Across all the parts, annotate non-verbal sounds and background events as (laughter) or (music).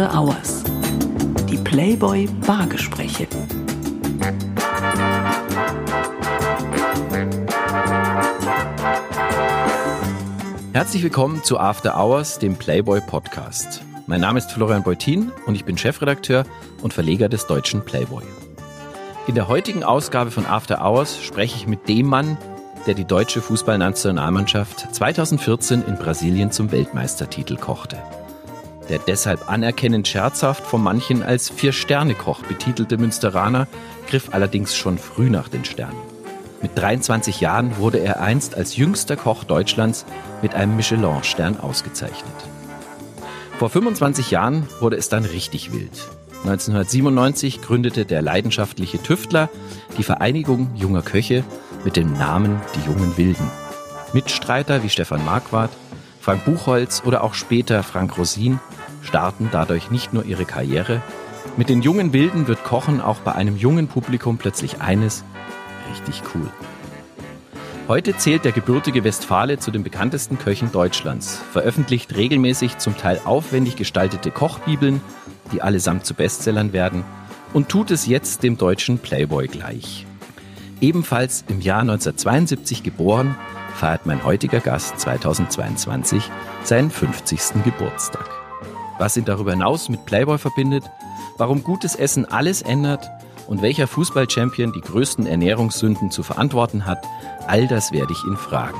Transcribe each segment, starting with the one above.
After Hours. Die Playboy Bargespräche. Herzlich willkommen zu After Hours, dem Playboy Podcast. Mein Name ist Florian Beutin und ich bin Chefredakteur und Verleger des deutschen Playboy. In der heutigen Ausgabe von After Hours spreche ich mit dem Mann, der die deutsche Fußballnationalmannschaft 2014 in Brasilien zum Weltmeistertitel kochte. Der deshalb anerkennend scherzhaft von manchen als Vier-Sterne-Koch betitelte Münsteraner griff allerdings schon früh nach den Sternen. Mit 23 Jahren wurde er einst als jüngster Koch Deutschlands mit einem Michelin-Stern ausgezeichnet. Vor 25 Jahren wurde es dann richtig wild. 1997 gründete der leidenschaftliche Tüftler die Vereinigung junger Köche mit dem Namen Die Jungen Wilden. Mitstreiter wie Stefan Marquardt, Frank Buchholz oder auch später Frank Rosin starten dadurch nicht nur ihre Karriere. Mit den jungen Wilden wird Kochen auch bei einem jungen Publikum plötzlich eines richtig cool. Heute zählt der gebürtige Westfale zu den bekanntesten Köchen Deutschlands, veröffentlicht regelmäßig zum Teil aufwendig gestaltete Kochbibeln, die allesamt zu Bestsellern werden, und tut es jetzt dem deutschen Playboy gleich. Ebenfalls im Jahr 1972 geboren, feiert mein heutiger Gast 2022 seinen 50. Geburtstag. Was ihn darüber hinaus mit Playboy verbindet, warum gutes Essen alles ändert und welcher Fußballchampion die größten Ernährungssünden zu verantworten hat, all das werde ich ihn fragen.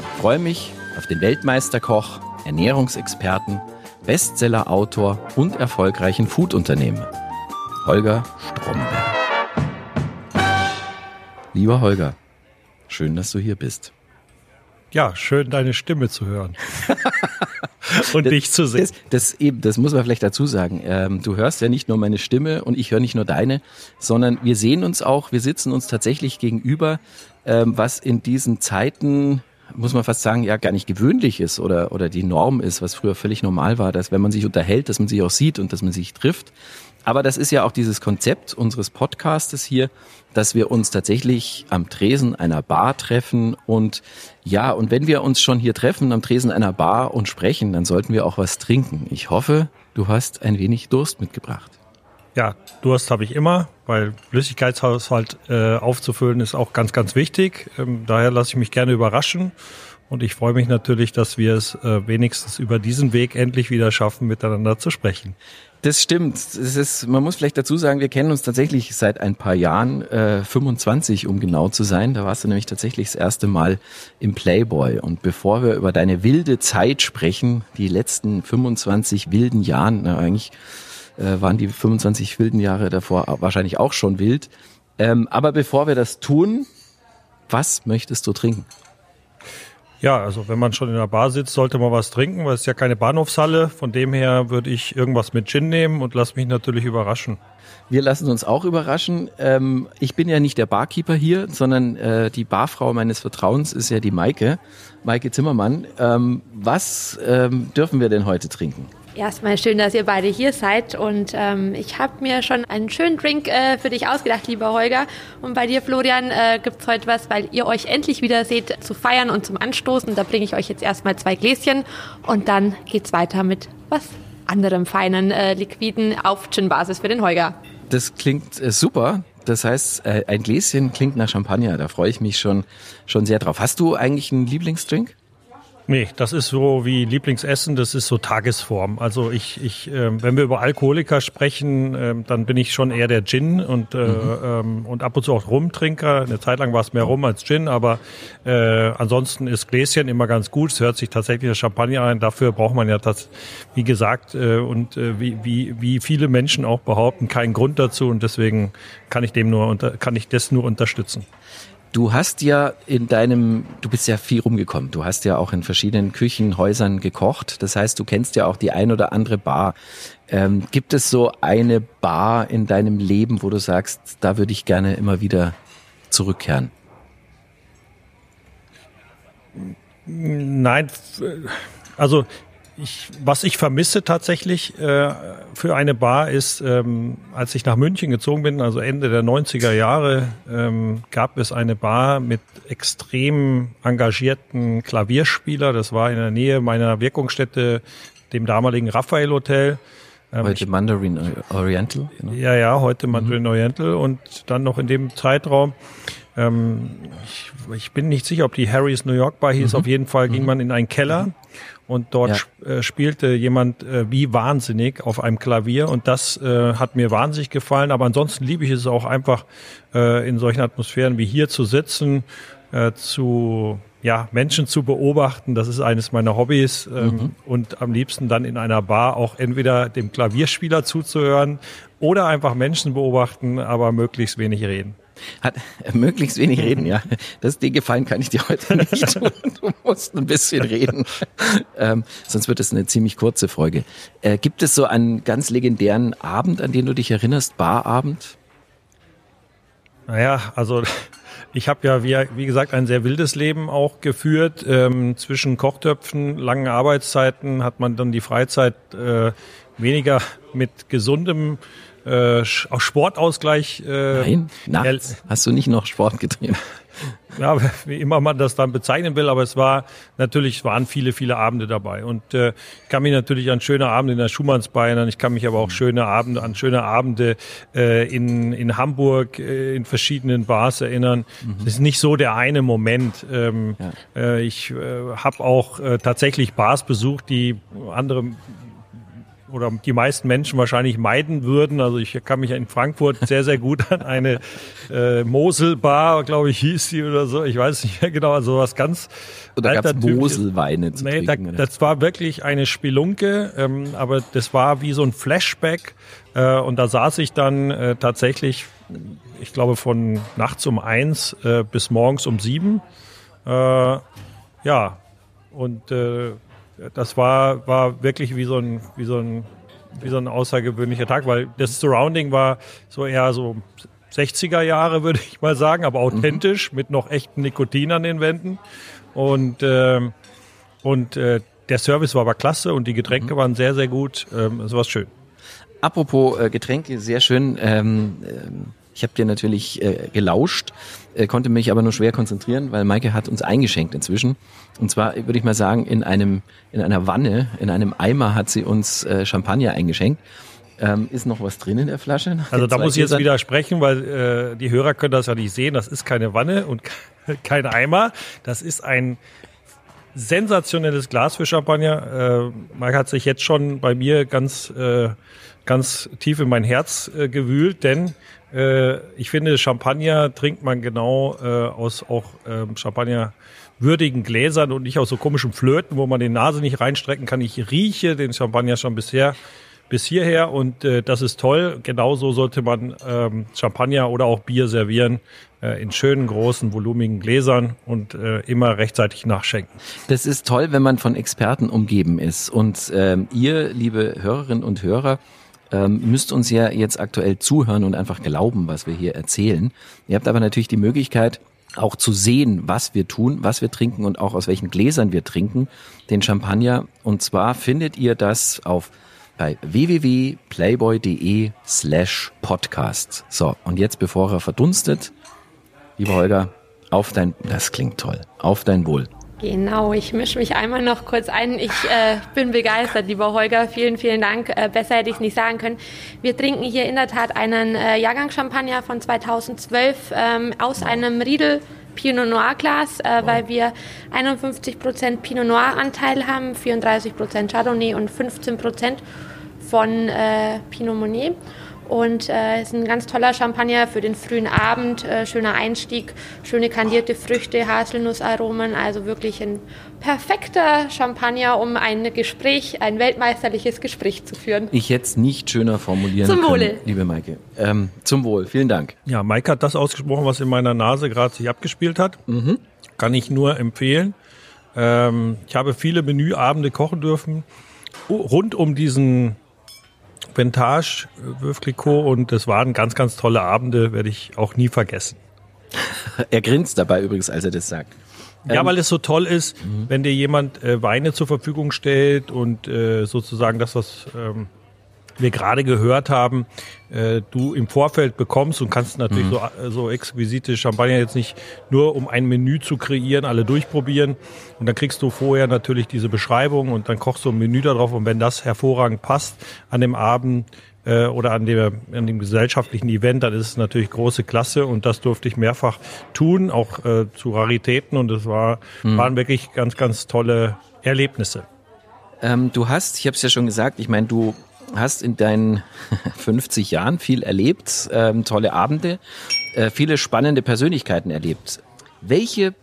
Ich freue mich auf den Weltmeisterkoch, Ernährungsexperten, Bestsellerautor und erfolgreichen Foodunternehmer, Holger Stromberg. Lieber Holger, schön, dass du hier bist. Ja, schön deine Stimme zu hören. (laughs) (laughs) und das, dich zu sehen. Das, das, eben, das muss man vielleicht dazu sagen. Ähm, du hörst ja nicht nur meine Stimme und ich höre nicht nur deine, sondern wir sehen uns auch, wir sitzen uns tatsächlich gegenüber, ähm, was in diesen Zeiten muss man fast sagen, ja gar nicht gewöhnlich ist oder, oder die Norm ist, was früher völlig normal war, dass wenn man sich unterhält, dass man sich auch sieht und dass man sich trifft. Aber das ist ja auch dieses Konzept unseres Podcastes hier, dass wir uns tatsächlich am Tresen einer Bar treffen und ja, und wenn wir uns schon hier treffen am Tresen einer Bar und sprechen, dann sollten wir auch was trinken. Ich hoffe, du hast ein wenig Durst mitgebracht. Ja, Durst habe ich immer, weil Flüssigkeitshaushalt äh, aufzufüllen ist auch ganz, ganz wichtig. Ähm, daher lasse ich mich gerne überraschen. Und ich freue mich natürlich, dass wir es äh, wenigstens über diesen Weg endlich wieder schaffen, miteinander zu sprechen. Das stimmt. Es ist, man muss vielleicht dazu sagen, wir kennen uns tatsächlich seit ein paar Jahren, äh, 25 um genau zu sein. Da warst du nämlich tatsächlich das erste Mal im Playboy. Und bevor wir über deine wilde Zeit sprechen, die letzten 25 wilden Jahren, na, eigentlich äh, waren die 25 wilden Jahre davor wahrscheinlich auch schon wild. Ähm, aber bevor wir das tun, was möchtest du trinken? Ja, also wenn man schon in der Bar sitzt, sollte man was trinken, weil es ist ja keine Bahnhofshalle. Von dem her würde ich irgendwas mit Gin nehmen und lass mich natürlich überraschen. Wir lassen uns auch überraschen. Ähm, ich bin ja nicht der Barkeeper hier, sondern äh, die Barfrau meines Vertrauens ist ja die Maike, Maike Zimmermann. Ähm, was ähm, dürfen wir denn heute trinken? Erstmal schön, dass ihr beide hier seid und ähm, ich habe mir schon einen schönen Drink äh, für dich ausgedacht, lieber Holger. Und bei dir, Florian, äh, gibt es heute was, weil ihr euch endlich wieder seht, zu feiern und zum Anstoßen. Da bringe ich euch jetzt erstmal zwei Gläschen und dann geht's weiter mit was anderem feinen, äh, liquiden auf Gin-Basis für den Holger. Das klingt äh, super. Das heißt, äh, ein Gläschen klingt nach Champagner. Da freue ich mich schon, schon sehr drauf. Hast du eigentlich einen Lieblingsdrink? Nee, das ist so wie Lieblingsessen, das ist so Tagesform. Also ich, ich äh, wenn wir über Alkoholiker sprechen, äh, dann bin ich schon eher der Gin und, äh, mhm. ähm, und ab und zu auch Rumtrinker. Eine Zeit lang war es mehr Rum als Gin, aber äh, ansonsten ist Gläschen immer ganz gut. Es hört sich tatsächlich das Champagner ein. Dafür braucht man ja das, wie gesagt, äh, und äh, wie, wie, wie viele Menschen auch behaupten, keinen Grund dazu und deswegen kann ich dem nur unter, kann ich das nur unterstützen. Du hast ja in deinem, du bist ja viel rumgekommen. Du hast ja auch in verschiedenen Küchenhäusern gekocht. Das heißt, du kennst ja auch die ein oder andere Bar. Ähm, gibt es so eine Bar in deinem Leben, wo du sagst, da würde ich gerne immer wieder zurückkehren? Nein, also ich, was ich vermisse tatsächlich äh, für eine Bar ist, ähm, als ich nach München gezogen bin, also Ende der 90er Jahre, ähm, gab es eine Bar mit extrem engagierten Klavierspieler. Das war in der Nähe meiner Wirkungsstätte, dem damaligen Raphael Hotel. Ähm, Heute Mandarin Oriental. Genau. Ja, ja, heute Mandarin Oriental und dann noch in dem Zeitraum. Ähm, ich, ich bin nicht sicher, ob die Harry's New York Bar hieß. Auf jeden Fall ging man in einen Keller und dort Ja. äh, spielte jemand äh, wie wahnsinnig auf einem Klavier und das äh, hat mir wahnsinnig gefallen. Aber ansonsten liebe ich es auch einfach äh, in solchen Atmosphären wie hier zu sitzen, äh, zu ja, Menschen zu beobachten, das ist eines meiner Hobbys ähm, und am liebsten dann in einer Bar auch entweder dem Klavierspieler zuzuhören oder einfach Menschen beobachten, aber möglichst wenig reden. Hat äh, möglichst wenig reden, ja. Das den Gefallen kann ich dir heute (laughs) nicht tun. Du musst ein bisschen reden. Ähm, sonst wird es eine ziemlich kurze Folge. Äh, gibt es so einen ganz legendären Abend, an den du dich erinnerst? Barabend? Naja, also ich habe ja, wie, wie gesagt, ein sehr wildes Leben auch geführt. Ähm, zwischen Kochtöpfen, langen Arbeitszeiten hat man dann die Freizeit äh, weniger mit gesundem äh, auch Sportausgleich. Äh, Nein, nachts hast du nicht noch Sport getrieben. ja, (laughs) wie immer man das dann bezeichnen will, aber es war natürlich waren viele, viele Abende dabei. Und äh, ich kann mich natürlich an schöne Abende in der Schumannsbar erinnern. Ich kann mich aber auch schöne Abende an schöne Abende äh, in, in Hamburg äh, in verschiedenen Bars erinnern. Es ist nicht so der eine Moment. Ähm, äh, ich äh, habe auch äh, tatsächlich Bars besucht, die andere oder die meisten Menschen wahrscheinlich meiden würden. Also ich kann mich in Frankfurt sehr, sehr gut an eine äh, Moselbar, glaube ich, hieß die oder so. Ich weiß nicht mehr genau. Also was ganz Oder gab es. Moselweine zu Nee, da, trinken? oder? das war wirklich eine Spelunke, ähm, aber das war wie so ein Flashback. Äh, und da saß ich dann äh, tatsächlich, ich glaube, von nachts um eins äh, bis morgens um sieben. Äh, ja, und äh, das war, war wirklich wie so ein, wie so ein, wie so ein außergewöhnlicher Tag, weil das Surrounding war so eher so 60er Jahre, würde ich mal sagen, aber authentisch, mit noch echtem Nikotin an den Wänden. Und, ähm, und äh, der Service war aber klasse und die Getränke waren sehr, sehr gut. Ähm, es war schön. Apropos äh, Getränke, sehr schön. Ähm, ähm, ich habe dir natürlich äh, gelauscht, äh, konnte mich aber nur schwer konzentrieren, weil Maike hat uns eingeschenkt inzwischen. Und zwar würde ich mal sagen, in einem in einer Wanne, in einem Eimer hat sie uns äh, Champagner eingeschenkt. Ähm, ist noch was drin in der Flasche? Also da muss ich jetzt widersprechen, weil äh, die Hörer können das ja nicht sehen. Das ist keine Wanne und (laughs) kein Eimer. Das ist ein sensationelles Glas für Champagner. Äh, Marc hat sich jetzt schon bei mir ganz, äh, ganz tief in mein Herz äh, gewühlt, denn ich finde, Champagner trinkt man genau äh, aus auch ähm, Champagner würdigen Gläsern und nicht aus so komischen Flöten, wo man die Nase nicht reinstrecken kann. Ich rieche den Champagner schon bisher bis hierher und äh, das ist toll. Genauso sollte man ähm, Champagner oder auch Bier servieren äh, in schönen, großen, volumigen Gläsern und äh, immer rechtzeitig nachschenken. Das ist toll, wenn man von Experten umgeben ist. Und ähm, ihr, liebe Hörerinnen und Hörer, ähm, müsst uns ja jetzt aktuell zuhören und einfach glauben, was wir hier erzählen. Ihr habt aber natürlich die Möglichkeit, auch zu sehen, was wir tun, was wir trinken und auch aus welchen Gläsern wir trinken, den Champagner. Und zwar findet ihr das auf bei www.playboy.de slash podcast. So, und jetzt, bevor er verdunstet, lieber Holger, auf dein, das klingt toll, auf dein Wohl. Genau, ich mische mich einmal noch kurz ein. Ich äh, bin begeistert, lieber Holger. Vielen, vielen Dank. Äh, besser hätte ich es nicht sagen können. Wir trinken hier in der Tat einen äh, Jahrgangschampagner von 2012 ähm, aus einem Riedel Pinot Noir Glas, äh, weil wir 51% Pinot Noir Anteil haben, 34% Chardonnay und 15% von äh, Pinot Meunier. Und äh, ist ein ganz toller Champagner für den frühen Abend, äh, schöner Einstieg, schöne kandierte Früchte, Haselnussaromen, also wirklich ein perfekter Champagner, um ein Gespräch, ein weltmeisterliches Gespräch zu führen. Ich hätte es nicht schöner formulieren Zum können, Wohle. liebe Maike. Ähm, zum Wohl, vielen Dank. Ja, Mike hat das ausgesprochen, was in meiner Nase gerade sich abgespielt hat. Kann ich nur empfehlen. Ähm, ich habe viele Menüabende kochen dürfen rund um diesen Ventage Clicquot und das waren ganz, ganz tolle Abende, werde ich auch nie vergessen. (laughs) Er grinst dabei übrigens, als er das sagt. Ja, weil es so toll ist, wenn dir jemand äh, Weine zur Verfügung stellt und äh, sozusagen das, was ähm, wir gerade gehört haben, äh, du im Vorfeld bekommst und kannst natürlich mhm. so, so exquisite Champagner jetzt nicht nur um ein Menü zu kreieren, alle durchprobieren. Und dann kriegst du vorher natürlich diese Beschreibung und dann kochst du ein Menü darauf. Und wenn das hervorragend passt an dem Abend, äh, oder an dem, an dem gesellschaftlichen Event, dann ist es natürlich große Klasse und das durfte ich mehrfach tun, auch äh, zu Raritäten und es war, mhm. waren wirklich ganz, ganz tolle Erlebnisse. Ähm, du hast, ich habe es ja schon gesagt, ich meine, du hast in deinen (laughs) 50 Jahren viel erlebt, ähm, tolle Abende, äh, viele spannende Persönlichkeiten erlebt. Welche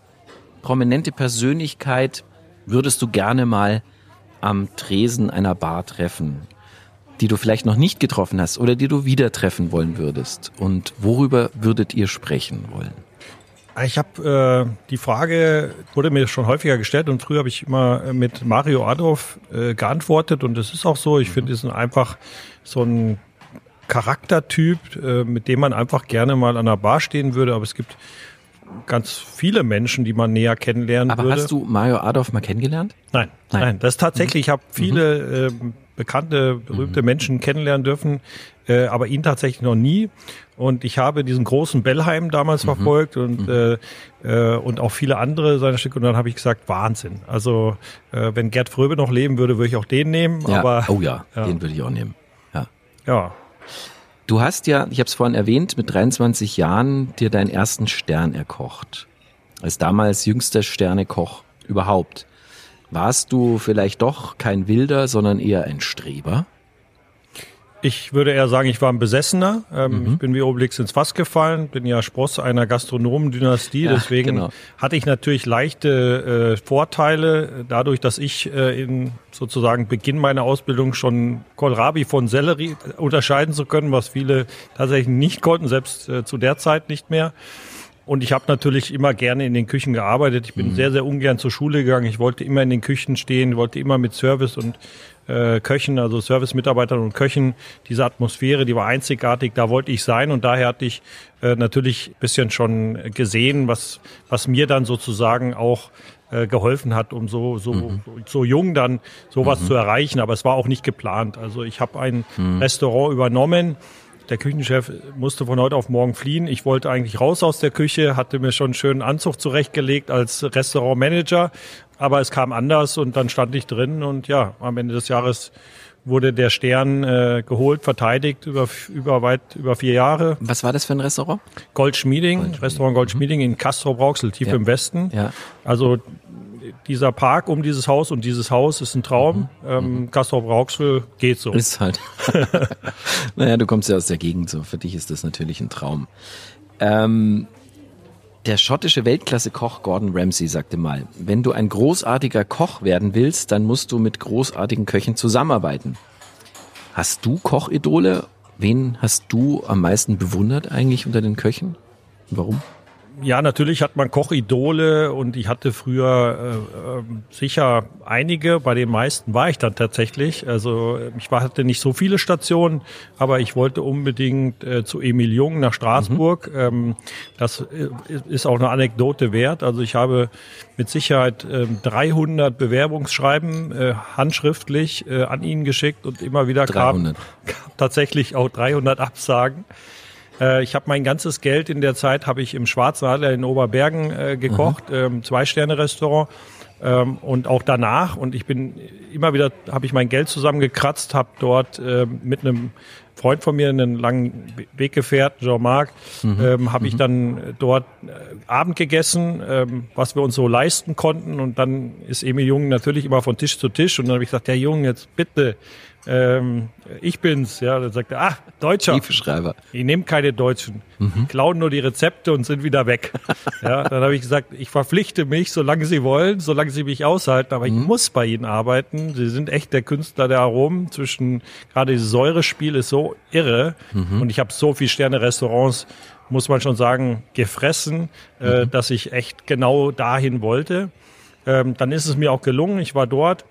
prominente Persönlichkeit würdest du gerne mal am Tresen einer Bar treffen? Die du vielleicht noch nicht getroffen hast oder die du wieder treffen wollen würdest? Und worüber würdet ihr sprechen wollen? Ich habe äh, die Frage wurde mir schon häufiger gestellt und früher habe ich immer äh, mit Mario Adolf äh, geantwortet und das ist auch so. Ich finde, es ist einfach so ein Charaktertyp, äh, mit dem man einfach gerne mal an der Bar stehen würde. Aber es gibt ganz viele Menschen, die man näher kennenlernen Aber würde. hast du Mario Adolf mal kennengelernt? Nein, nein, nein. Das ist tatsächlich, ich habe viele mhm. äh, bekannte, berühmte mhm. Menschen kennenlernen dürfen, äh, aber ihn tatsächlich noch nie. Und ich habe diesen großen Bellheim damals mhm. verfolgt und, mhm. äh, äh, und auch viele andere seiner Stücke. Und dann habe ich gesagt, Wahnsinn. Also äh, wenn Gerd Fröbe noch leben würde, würde ich auch den nehmen. Ja. Aber, oh ja, ja, den würde ich auch nehmen. Ja. ja. Du hast ja, ich habe es vorhin erwähnt, mit 23 Jahren dir deinen ersten Stern erkocht. Als damals jüngster Sternekoch überhaupt. Warst du vielleicht doch kein Wilder, sondern eher ein Streber? Ich würde eher sagen, ich war ein Besessener. Ähm, mhm. Ich bin wie Obelix ins Fass gefallen, bin ja Spross einer Gastronomendynastie. Ja, deswegen genau. hatte ich natürlich leichte äh, Vorteile, dadurch, dass ich äh, in sozusagen Beginn meiner Ausbildung schon Kohlrabi von Sellerie unterscheiden zu können, was viele tatsächlich nicht konnten, selbst äh, zu der Zeit nicht mehr. Und ich habe natürlich immer gerne in den Küchen gearbeitet. Ich bin mhm. sehr, sehr ungern zur Schule gegangen. Ich wollte immer in den Küchen stehen, wollte immer mit Service und äh, Köchen, also Service-Mitarbeitern und Köchen, diese Atmosphäre, die war einzigartig, da wollte ich sein und daher hatte ich äh, natürlich bisschen schon gesehen, was, was mir dann sozusagen auch äh, geholfen hat, um so, so, mhm. so jung dann sowas mhm. zu erreichen. Aber es war auch nicht geplant. Also ich habe ein mhm. Restaurant übernommen, der Küchenchef musste von heute auf morgen fliehen. Ich wollte eigentlich raus aus der Küche, hatte mir schon einen schönen Anzug zurechtgelegt als Restaurantmanager, aber es kam anders und dann stand ich drin und ja, am Ende des Jahres wurde der Stern äh, geholt, verteidigt über, über weit über vier Jahre. Was war das für ein Restaurant? Goldschmieding, Goldschmieding. Restaurant Goldschmieding mhm. in Castro Brauxel, tief ja. im Westen. Ja. Also dieser Park um dieses Haus und dieses Haus ist ein Traum. Mhm. Ähm, mhm. Castrop Rauxel geht so. Ist halt. (laughs) naja, du kommst ja aus der Gegend, so für dich ist das natürlich ein Traum. Ähm, der schottische Weltklasse-Koch Gordon Ramsay sagte mal, wenn du ein großartiger Koch werden willst, dann musst du mit großartigen Köchen zusammenarbeiten. Hast du Kochidole? Wen hast du am meisten bewundert eigentlich unter den Köchen? Warum? Ja, natürlich hat man Kochidole und ich hatte früher äh, äh, sicher einige. Bei den meisten war ich dann tatsächlich. Also ich war, hatte nicht so viele Stationen, aber ich wollte unbedingt äh, zu Emil Jung nach Straßburg. Mhm. Ähm, das äh, ist auch eine Anekdote wert. Also ich habe mit Sicherheit äh, 300 Bewerbungsschreiben äh, handschriftlich äh, an ihn geschickt und immer wieder 300. kam tatsächlich auch 300 Absagen. Äh, ich habe mein ganzes Geld in der Zeit habe ich im Schwarzwaldler in Oberbergen äh, gekocht, ähm, zwei Sterne Restaurant ähm, und auch danach und ich bin immer wieder habe ich mein Geld zusammengekratzt, habe dort äh, mit einem Freund von mir, einen langen Weggefährten, Jean-Marc, mhm. ähm, habe mhm. ich dann dort äh, Abend gegessen, ähm, was wir uns so leisten konnten. Und dann ist Emil Jung natürlich immer von Tisch zu Tisch. Und dann habe ich gesagt, der Jung, jetzt bitte, ähm, ich bin's. Ja, dann sagt er, ah, Deutscher. Briefeschreiber. Ich nehme keine Deutschen. Mhm. Klauen nur die Rezepte und sind wieder weg. (laughs) ja, dann habe ich gesagt, ich verpflichte mich, solange Sie wollen, solange Sie mich aushalten, aber mhm. ich muss bei Ihnen arbeiten. Sie sind echt der Künstler der Aromen. Zwischen gerade dieses Säurespiel ist so irre. Mhm. Und ich habe so viel Sterne-Restaurants, muss man schon sagen, gefressen, äh, mhm. dass ich echt genau dahin wollte. Ähm, dann ist es mir auch gelungen. Ich war dort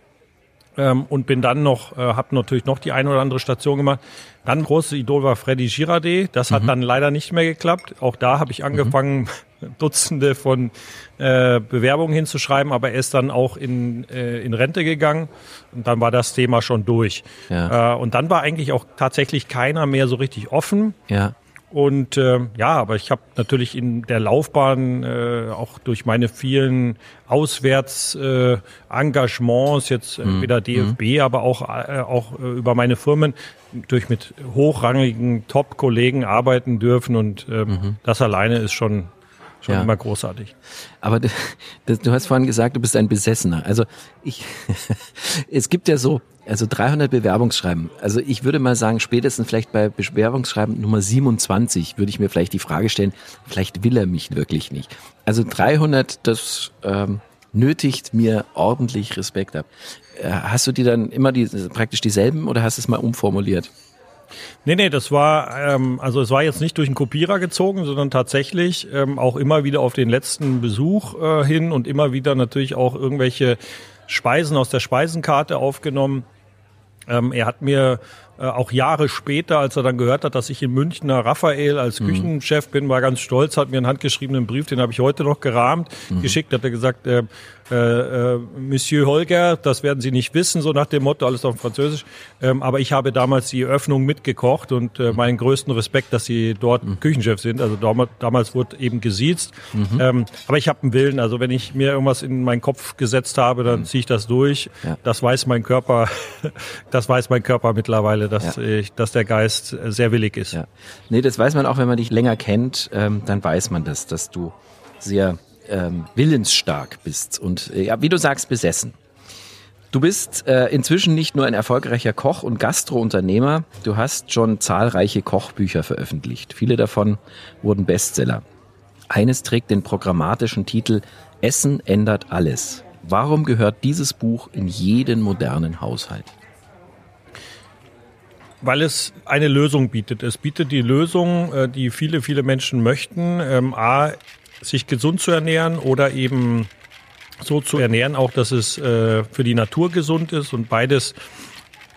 ähm, und bin dann noch, äh, habe natürlich noch die eine oder andere Station gemacht. Dann großes Idol war Freddy Girardet. Das hat mhm. dann leider nicht mehr geklappt. Auch da habe ich angefangen, mhm. (laughs) Dutzende von äh, Bewerbungen hinzuschreiben, aber er ist dann auch in, äh, in Rente gegangen und dann war das Thema schon durch. Ja. Äh, und dann war eigentlich auch tatsächlich keiner mehr so richtig offen. Ja. Und äh, ja, aber ich habe natürlich in der Laufbahn äh, auch durch meine vielen Auswärtsengagements, äh, jetzt mhm. entweder DFB, mhm. aber auch, äh, auch äh, über meine Firmen, durch mit hochrangigen Top-Kollegen arbeiten dürfen. Und äh, mhm. das alleine ist schon schon ja. immer großartig. Aber du, (laughs) du, hast vorhin gesagt, du bist ein Besessener. Also ich, (laughs) es gibt ja so, also 300 Bewerbungsschreiben. Also ich würde mal sagen, spätestens vielleicht bei Bewerbungsschreiben Nummer 27 würde ich mir vielleicht die Frage stellen, vielleicht will er mich wirklich nicht. Also 300, das ähm, nötigt mir ordentlich Respekt ab. Äh, hast du dir dann immer die, praktisch dieselben oder hast du es mal umformuliert? Nee, nee, das war, ähm, also es war jetzt nicht durch einen Kopierer gezogen, sondern tatsächlich ähm, auch immer wieder auf den letzten Besuch äh, hin und immer wieder natürlich auch irgendwelche Speisen aus der Speisenkarte aufgenommen. Ähm, er hat mir äh, auch Jahre später, als er dann gehört hat, dass ich in Münchner Raphael als mhm. Küchenchef bin, war ganz stolz, hat mir einen handgeschriebenen Brief, den habe ich heute noch gerahmt, mhm. geschickt, hat er gesagt, äh, äh, äh, Monsieur Holger, das werden Sie nicht wissen, so nach dem Motto, alles auf Französisch. Ähm, aber ich habe damals die Eröffnung mitgekocht und äh, meinen größten Respekt, dass Sie dort mhm. Küchenchef sind. Also damals, damals wurde eben gesiezt. Mhm. Ähm, aber ich habe einen Willen. Also wenn ich mir irgendwas in meinen Kopf gesetzt habe, dann mhm. ziehe ich das durch. Ja. Das weiß mein Körper, (laughs) das weiß mein Körper mittlerweile, dass, ja. ich, dass der Geist sehr willig ist. Ja. Nee, das weiß man auch, wenn man dich länger kennt, ähm, dann weiß man das, dass du sehr ähm, willensstark bist und äh, ja, wie du sagst, besessen. Du bist äh, inzwischen nicht nur ein erfolgreicher Koch und Gastrounternehmer, du hast schon zahlreiche Kochbücher veröffentlicht. Viele davon wurden Bestseller. Eines trägt den programmatischen Titel Essen ändert alles. Warum gehört dieses Buch in jeden modernen Haushalt? Weil es eine Lösung bietet. Es bietet die Lösung, äh, die viele, viele Menschen möchten. Ähm, A, sich gesund zu ernähren oder eben so zu ernähren, auch dass es äh, für die Natur gesund ist. Und beides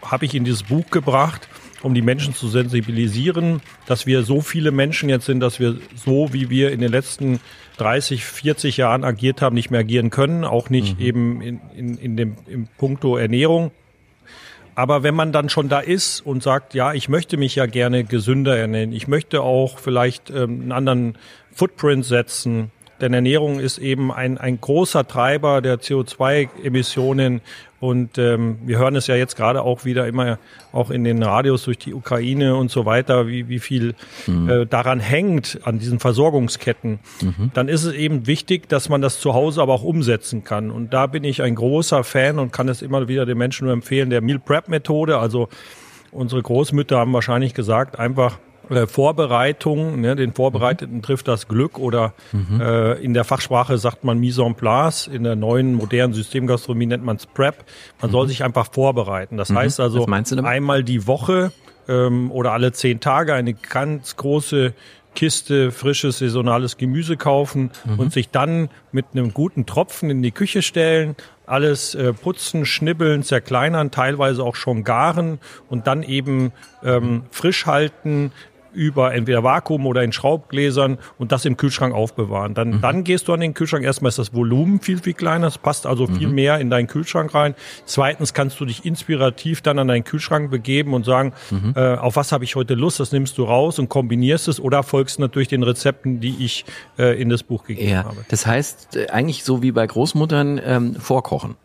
habe ich in dieses Buch gebracht, um die Menschen zu sensibilisieren, dass wir so viele Menschen jetzt sind, dass wir so, wie wir in den letzten 30, 40 Jahren agiert haben, nicht mehr agieren können, auch nicht mhm. eben in, in, in dem im Punkto Ernährung. Aber wenn man dann schon da ist und sagt, ja, ich möchte mich ja gerne gesünder ernähren, ich möchte auch vielleicht ähm, einen anderen Footprint setzen, denn Ernährung ist eben ein, ein großer Treiber der CO2-Emissionen. Und ähm, wir hören es ja jetzt gerade auch wieder immer auch in den Radios durch die Ukraine und so weiter, wie, wie viel mhm. äh, daran hängt, an diesen Versorgungsketten. Mhm. Dann ist es eben wichtig, dass man das zu Hause aber auch umsetzen kann. Und da bin ich ein großer Fan und kann es immer wieder den Menschen nur empfehlen, der Meal Prep Methode. Also unsere Großmütter haben wahrscheinlich gesagt, einfach äh, Vorbereitung, ne, den Vorbereiteten mhm. trifft das Glück oder mhm. äh, in der Fachsprache sagt man Mise en place, in der neuen modernen Systemgastronomie nennt man es Prep. Man mhm. soll sich einfach vorbereiten. Das mhm. heißt also einmal die Woche ähm, oder alle zehn Tage eine ganz große Kiste frisches saisonales Gemüse kaufen mhm. und sich dann mit einem guten Tropfen in die Küche stellen, alles äh, putzen, schnibbeln, zerkleinern, teilweise auch schon garen und dann eben ähm, frisch halten, über entweder Vakuum oder in Schraubgläsern und das im Kühlschrank aufbewahren. Dann, mhm. dann gehst du an den Kühlschrank. Erstmal ist das Volumen viel, viel kleiner. Es passt also viel mhm. mehr in deinen Kühlschrank rein. Zweitens kannst du dich inspirativ dann an deinen Kühlschrank begeben und sagen, mhm. äh, auf was habe ich heute Lust? Das nimmst du raus und kombinierst es oder folgst natürlich den Rezepten, die ich äh, in das Buch gegeben ja, habe. Das heißt, äh, eigentlich so wie bei Großmuttern ähm, vorkochen.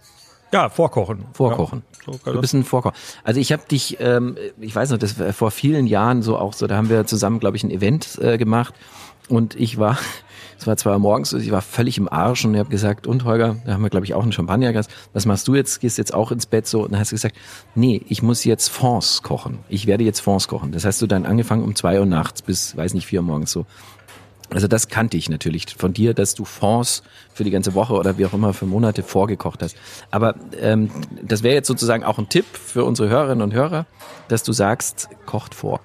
Ja, vorkochen. Vorkochen. Ja, so du bist ein Vorkochen. Also ich habe dich, ähm, ich weiß noch, das war vor vielen Jahren so auch so, da haben wir zusammen, glaube ich, ein Event äh, gemacht und ich war, (laughs) es war zwei Uhr morgens, ich war völlig im Arsch und ich habe gesagt, und Holger, da haben wir, glaube ich, auch einen Champagnergast, was machst du jetzt? Gehst jetzt auch ins Bett so? Und dann hast du gesagt, nee, ich muss jetzt Fonds kochen. Ich werde jetzt Fonds kochen. Das hast du dann angefangen um zwei Uhr nachts bis, weiß nicht, vier Uhr morgens so. Also das kannte ich natürlich von dir, dass du Fonds für die ganze Woche oder wie auch immer für Monate vorgekocht hast. Aber ähm, das wäre jetzt sozusagen auch ein Tipp für unsere Hörerinnen und Hörer, dass du sagst, kocht vor.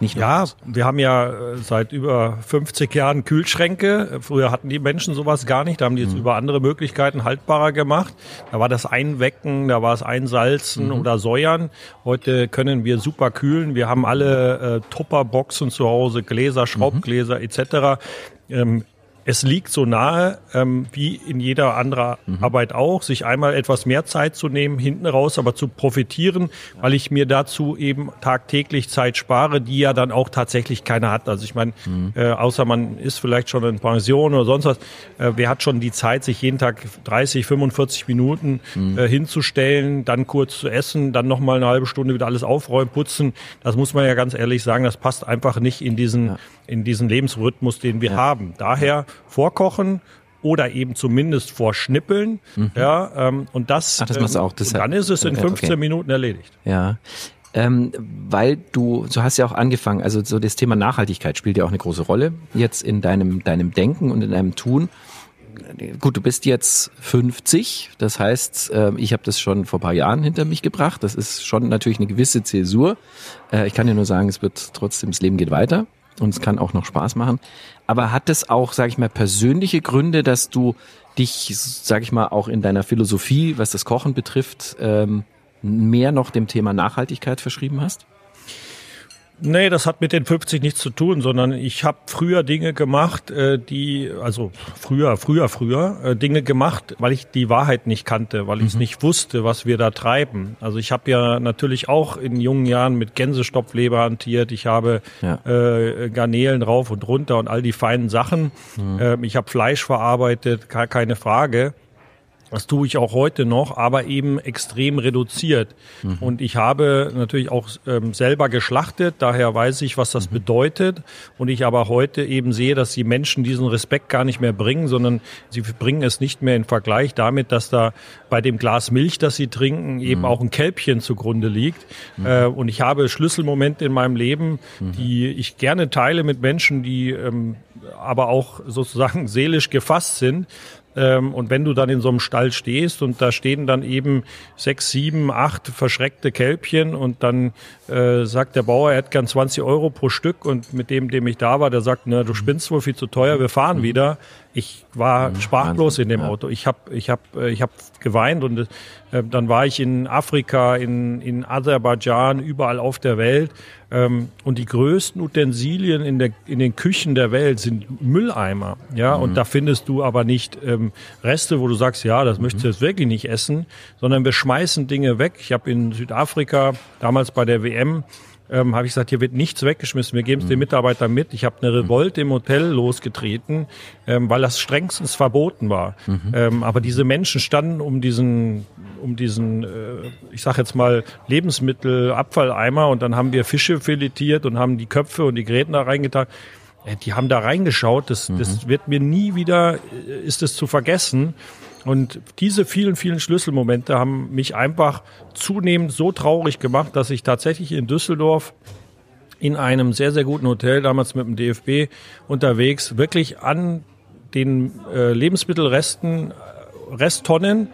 Nicht nur Ja, Haus. wir haben ja äh, seit über 50 Jahren Kühlschränke. Früher hatten die Menschen sowas gar nicht. Da haben die jetzt über andere Möglichkeiten haltbarer gemacht. Da war das Einwecken, da war es Einsalzen oder Säuern. Heute können wir super kühlen. Wir haben alle äh, Tupperboxen zu Hause, Gläser, Schraubgläser etc. Ähm, es liegt so nahe, ähm, wie in jeder anderen Arbeit auch, sich einmal etwas mehr Zeit zu nehmen, hinten raus aber zu profitieren, weil ich mir dazu eben tagtäglich Zeit spare, die ja dann auch tatsächlich keiner hat. Also ich meine, äh, außer man ist vielleicht schon in Pension oder sonst was, äh, wer hat schon die Zeit, sich jeden Tag 30, 45 Minuten äh, hinzustellen, dann kurz zu essen, dann nochmal eine halbe Stunde wieder alles aufräumen, putzen. Das muss man ja ganz ehrlich sagen, das passt einfach nicht in diesen, in diesen Lebensrhythmus, den wir haben. Daher vorkochen oder eben zumindest vorschnippeln. Ja, ähm, und das, Mhm. Ach, das machst du auch. Das dann ist es in okay. 15 Minuten erledigt. Ja. Ähm, weil du, du hast ja auch angefangen, also so das Thema Nachhaltigkeit spielt ja auch eine große Rolle jetzt in deinem, deinem Denken und in deinem Tun. Gut, du bist jetzt 50, das heißt, äh, ich habe das schon vor ein paar Jahren hinter mich gebracht. Das ist schon natürlich eine gewisse Zäsur. Äh, ich kann dir nur sagen, es wird trotzdem, das Leben geht weiter und es kann auch noch Spaß machen. Aber hat es auch, sage ich mal, persönliche Gründe, dass du dich, sage ich mal, auch in deiner Philosophie, was das Kochen betrifft, ähm, mehr noch dem Thema Nachhaltigkeit verschrieben hast? Nee, das hat mit den 50 nichts zu tun, sondern ich habe früher Dinge gemacht, äh, die, also früher, früher, früher, äh, Dinge gemacht, weil ich die Wahrheit nicht kannte, weil ich es nicht wusste, was wir da treiben. Also ich habe ja natürlich auch in jungen Jahren mit Gänsestopfleber hantiert, ich habe Ja. äh, Garnelen rauf und runter und all die feinen Sachen. Ähm, ich habe Fleisch verarbeitet, gar keine Frage. Das tue ich auch heute noch, aber eben extrem reduziert. Und ich habe natürlich auch ähm, selber geschlachtet, daher weiß ich, was das bedeutet. Und ich aber heute eben sehe, dass die Menschen diesen Respekt gar nicht mehr bringen, sondern sie bringen es nicht mehr in Vergleich damit, dass da bei dem Glas Milch, das sie trinken, eben auch ein Kälbchen zugrunde liegt. Äh, und ich habe Schlüsselmomente in meinem Leben, die ich gerne teile mit Menschen, die ähm, aber auch sozusagen (laughs) seelisch gefasst sind. Ähm, und wenn du dann in so einem Stall stehst und da stehen dann eben sechs, sieben, acht verschreckte Kälbchen und dann äh, sagt der Bauer, er hat gern 20 Euro pro Stück und mit dem, dem ich da war, der sagt, na, du spinnst wohl viel zu teuer, wir fahren wieder. Ich war sprachlos in dem Auto. Ich habe ich hab, äh, ich hab geweint und äh, dann war ich in Afrika, in, in Aserbaidschan, überall auf der Welt. Ähm, und die größten Utensilien in, der, in den Küchen der Welt sind Mülleimer. Ja, und da findest du aber nicht ähm, Reste, wo du sagst, ja, das möchtest du jetzt wirklich nicht essen, sondern wir schmeißen Dinge weg. Ich habe in Südafrika damals bei der WM ähm, habe ich gesagt, hier wird nichts weggeschmissen, wir geben es den Mitarbeitern mit. Ich habe eine Revolte im Hotel losgetreten, ähm, weil das strengstens verboten war. Ähm, aber diese Menschen standen um diesen, um diesen, äh, ich sage jetzt mal Lebensmittelabfalleimer und dann haben wir Fische filetiert und haben die Köpfe und die Gräten da reingetan. Äh, Die haben da reingeschaut. Das, das wird mir nie wieder, äh, ist es zu vergessen. Und diese vielen, vielen Schlüsselmomente haben mich einfach zunehmend so traurig gemacht, dass ich tatsächlich in Düsseldorf in einem sehr, sehr guten Hotel, damals mit dem DFB unterwegs, wirklich an den äh, Lebensmittelresten, äh, Resttonnen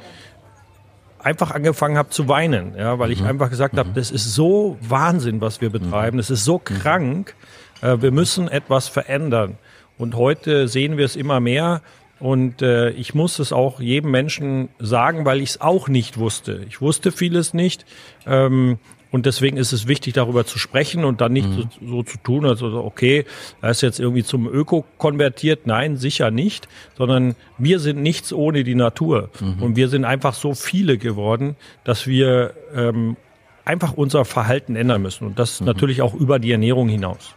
einfach angefangen habe zu weinen, ja, weil ich einfach gesagt habe, das ist so Wahnsinn, was wir betreiben, das ist so krank, äh, wir müssen etwas verändern. Und heute sehen wir es immer mehr. Und äh, ich muss es auch jedem Menschen sagen, weil ich es auch nicht wusste. Ich wusste vieles nicht. Ähm, und deswegen ist es wichtig, darüber zu sprechen und dann nicht so, so zu tun, also okay, er ist jetzt irgendwie zum Öko konvertiert. Nein, sicher nicht, sondern wir sind nichts ohne die Natur. Und wir sind einfach so viele geworden, dass wir ähm, einfach unser Verhalten ändern müssen. Und das natürlich auch über die Ernährung hinaus.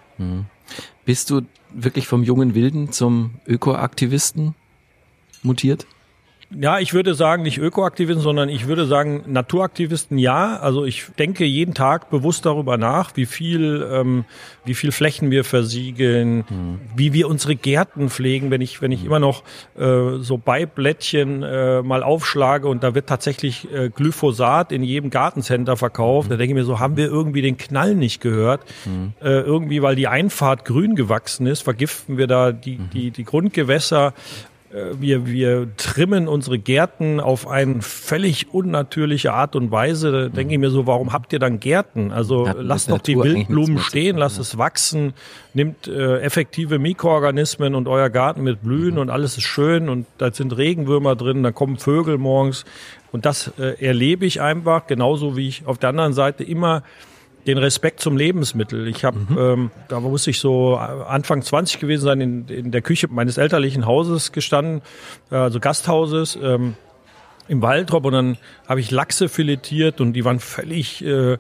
Bist du wirklich vom jungen Wilden zum Ökoaktivisten mutiert? Ja, ich würde sagen, nicht Ökoaktivisten, sondern ich würde sagen Naturaktivisten ja. Also ich denke jeden Tag bewusst darüber nach, wie viel, ähm, wie viel Flächen wir versiegeln, wie wir unsere Gärten pflegen. Wenn ich, wenn ich immer noch äh, so Beiblättchen äh, mal aufschlage und da wird tatsächlich äh, Glyphosat in jedem Gartencenter verkauft, da denke ich mir so, haben wir irgendwie den Knall nicht gehört? Äh, irgendwie, weil die Einfahrt grün gewachsen ist, vergiften wir da die, die, die Grundgewässer wir, wir trimmen unsere Gärten auf eine völlig unnatürliche Art und Weise. Da denke ich mir so, warum habt ihr dann Gärten? Also lasst doch die Wildblumen stehen, lasst ja. es wachsen, nimmt äh, effektive Mikroorganismen und euer Garten mit Blühen Mhm. und alles ist schön und da sind Regenwürmer drin, da kommen Vögel morgens und das äh, erlebe ich einfach, genauso wie ich auf der anderen Seite immer den Respekt zum Lebensmittel. Ich habe, Mhm. ähm, da muss ich so Anfang 20 gewesen sein, in, in der Küche meines elterlichen Hauses gestanden, äh, also Gasthauses. Ähm, im Waldrop und dann habe ich Lachse filetiert und die waren völlig äh,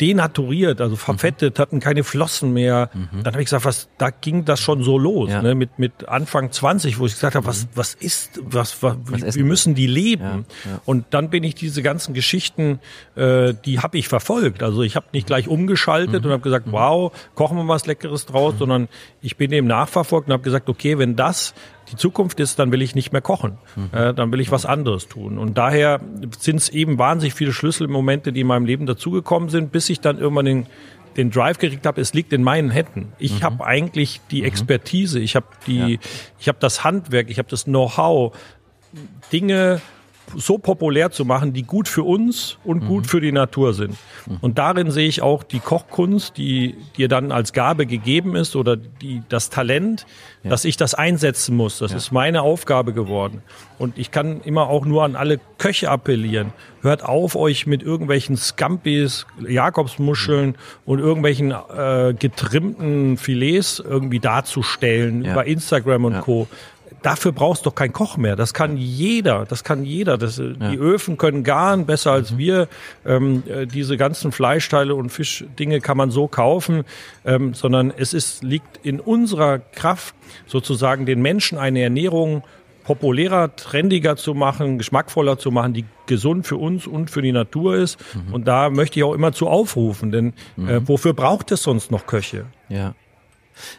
denaturiert, also verfettet, hatten keine Flossen mehr. Dann habe ich gesagt, was, da ging das schon so los, Ja. ne, mit, mit Anfang 20, wo ich gesagt habe, was, was ist, was, was, Was wie, müssen die leben? Ja, ja. Und dann bin ich diese ganzen Geschichten, äh, die habe ich verfolgt. Also ich habe nicht gleich umgeschaltet und habe gesagt, wow, kochen wir was Leckeres draus, sondern ich bin dem nachverfolgt und habe gesagt, okay, wenn das die Zukunft ist, dann will ich nicht mehr kochen. Äh, dann will ich was anderes tun. Und daher sind es eben wahnsinnig viele Schlüsselmomente, die in meinem Leben dazugekommen sind, bis ich dann irgendwann den den Drive gekriegt habe, es liegt in meinen Händen. Ich habe eigentlich die Expertise, ich habe die, ich habe das Handwerk, ich habe das Know-how, Dinge so populär zu machen, die gut für uns und gut für die Natur sind. Und darin sehe ich auch die Kochkunst, die dir dann als Gabe gegeben ist oder die, das Talent, dass ich das einsetzen muss. Das ist meine Aufgabe geworden. Und ich kann immer auch nur an alle Köche appellieren. Hört auf, euch mit irgendwelchen Scampis, Jakobsmuscheln und irgendwelchen äh, getrimmten Filets irgendwie darzustellen Ja. über Instagram und Ja. Co dafür brauchst du doch keinen Koch mehr. Das kann jeder. Das kann jeder. Das, äh, Die Öfen können garen besser als wir. Ähm, äh, diese ganzen Fleischteile und Fischdinge kann man so kaufen, ähm, sondern es ist, liegt in unserer Kraft, sozusagen den Menschen eine Ernährung populärer, trendiger zu machen, geschmackvoller zu machen, die gesund für uns und für die Natur ist. Und da möchte ich auch immer zu aufrufen, denn äh, wofür braucht es sonst noch Köche? Ja.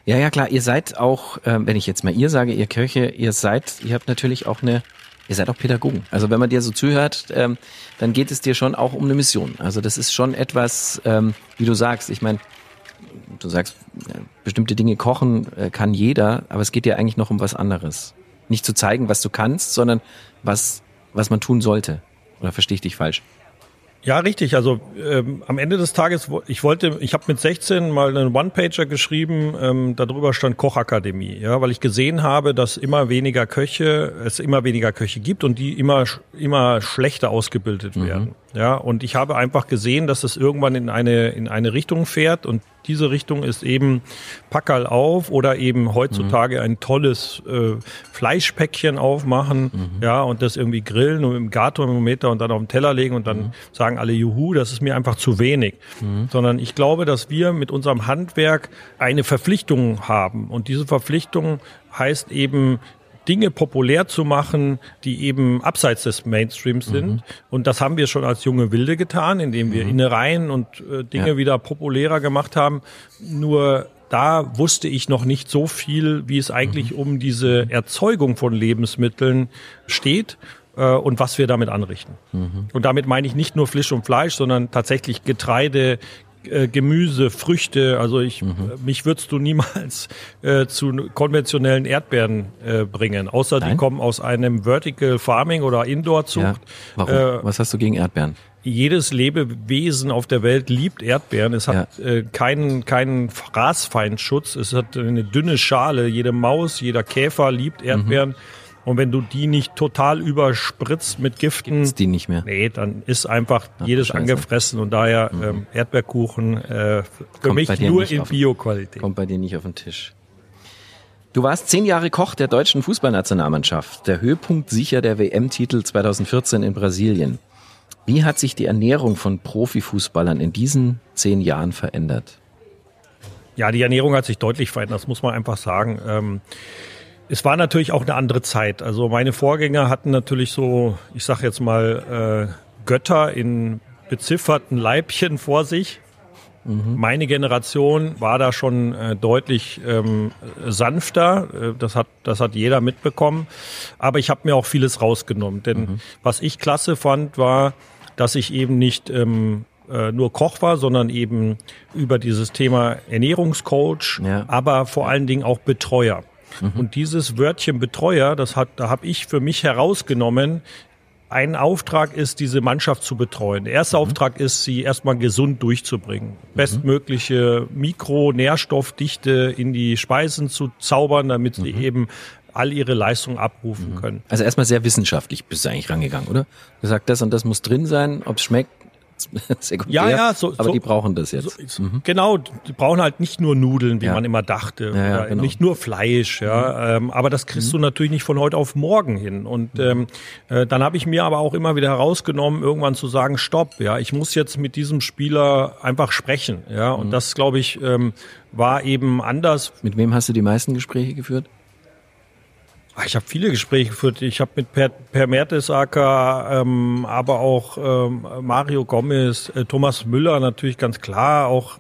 Ja, ja, klar. Ihr seid auch, ähm, wenn ich jetzt mal ihr sage, ihr Köche, ihr seid, ihr habt natürlich auch eine, ihr seid auch Pädagogen. Also wenn man dir so zuhört, ähm, dann geht es dir schon auch um eine Mission. Also das ist schon etwas, ähm, wie du sagst. Ich meine, du sagst, äh, bestimmte Dinge kochen äh, kann jeder, aber es geht dir eigentlich noch um was anderes. Nicht zu zeigen, was du kannst, sondern was, was man tun sollte. Oder verstehe ich dich falsch? Ja, richtig. Also ähm, am Ende des Tages, ich wollte, ich habe mit 16 mal einen One-Pager geschrieben, ähm, darüber stand Kochakademie, ja, weil ich gesehen habe, dass immer weniger Köche, es immer weniger Köche gibt und die immer immer schlechter ausgebildet werden. Ja, und ich habe einfach gesehen, dass es irgendwann in eine in eine Richtung fährt und diese Richtung ist eben Packerl auf oder eben heutzutage ein tolles äh, Fleischpäckchen aufmachen, ja, und das irgendwie grillen und im Garthermometer und dann auf den Teller legen und dann sagen alle Juhu, das ist mir einfach zu wenig. Sondern ich glaube, dass wir mit unserem Handwerk eine Verpflichtung haben. Und diese Verpflichtung heißt eben Dinge populär zu machen, die eben abseits des Mainstreams sind. Und das haben wir schon als junge Wilde getan, indem wir Innereien und äh, Dinge Ja. wieder populärer gemacht haben. Nur da wusste ich noch nicht so viel, wie es eigentlich um diese Erzeugung von Lebensmitteln steht äh, und was wir damit anrichten. Und damit meine ich nicht nur Fisch und Fleisch, sondern tatsächlich Getreide, äh, Gemüse, Früchte. Also ich, äh, mich würdest du niemals äh, zu konventionellen Erdbeeren äh, bringen, außer die Nein? kommen aus einem Vertical Farming oder Ja. Indoor-Zucht. Warum? Äh, was hast du gegen Erdbeeren? jedes Lebewesen auf der Welt liebt Erdbeeren. Es hat äh, keinen, keinen Fraßfeindschutz. Es hat eine dünne Schale. Jede Maus, jeder Käfer liebt Erdbeeren. Und wenn du die nicht total überspritzt mit Giften, Ist die nicht mehr? nee, dann ist einfach jedes Scheiße. angefressen. Und daher ähm, Erdbeerkuchen äh, für Kommt mich nur in Bio-Qualität. Kommt bei dir nicht auf den Tisch. Du warst zehn Jahre Koch der deutschen Fußballnationalmannschaft. Der Höhepunkt sicher der WM-Titel 2014 in Brasilien. Wie hat sich die Ernährung von Profifußballern in diesen zehn Jahren verändert? Ja, die Ernährung hat sich deutlich verändert, das muss man einfach sagen. Ähm, es war natürlich auch eine andere Zeit. Also meine Vorgänger hatten natürlich so, ich sag jetzt mal, äh, Götter in bezifferten Leibchen vor sich. Meine Generation war da schon äh, deutlich ähm, sanfter. Äh, das hat das hat jeder mitbekommen. Aber ich habe mir auch vieles rausgenommen. Denn was ich klasse fand, war, dass ich eben nicht ähm, äh, nur Koch war, sondern eben über dieses Thema Ernährungscoach, Ja. aber vor allen Dingen auch Betreuer. Und dieses Wörtchen Betreuer, das hat, da habe ich für mich herausgenommen, ein Auftrag ist, diese Mannschaft zu betreuen. Der erste Auftrag ist, sie erstmal gesund durchzubringen. Bestmögliche Mikro-Nährstoffdichte in die Speisen zu zaubern, damit sie eben all ihre Leistung abrufen können. Also erstmal sehr wissenschaftlich bist du eigentlich rangegangen, oder? Gesagt, das und das muss drin sein, ob es schmeckt, (laughs) sekundär. Ja, ja, so- aber so- die brauchen das jetzt. So, Genau, die brauchen halt nicht nur Nudeln, wie Ja. man immer dachte, Ja, ja, genau. Mhm. nicht nur Fleisch, ja, ähm, aber das kriegst du natürlich nicht von heute auf morgen hin. Und ähm, äh, dann habe ich mir aber auch immer wieder herausgenommen, irgendwann zu sagen, stopp, ja, ich muss jetzt mit diesem Spieler einfach sprechen, ja, Mhm. und das glaube ich ähm, war eben anders. Mit wem hast du die meisten Gespräche geführt? Ah, Ich habe viele Gespräche geführt. Ich habe mit Per, per Mertesacker, ähm, aber auch ähm, Mario Gomez, äh, Thomas Müller natürlich ganz klar, auch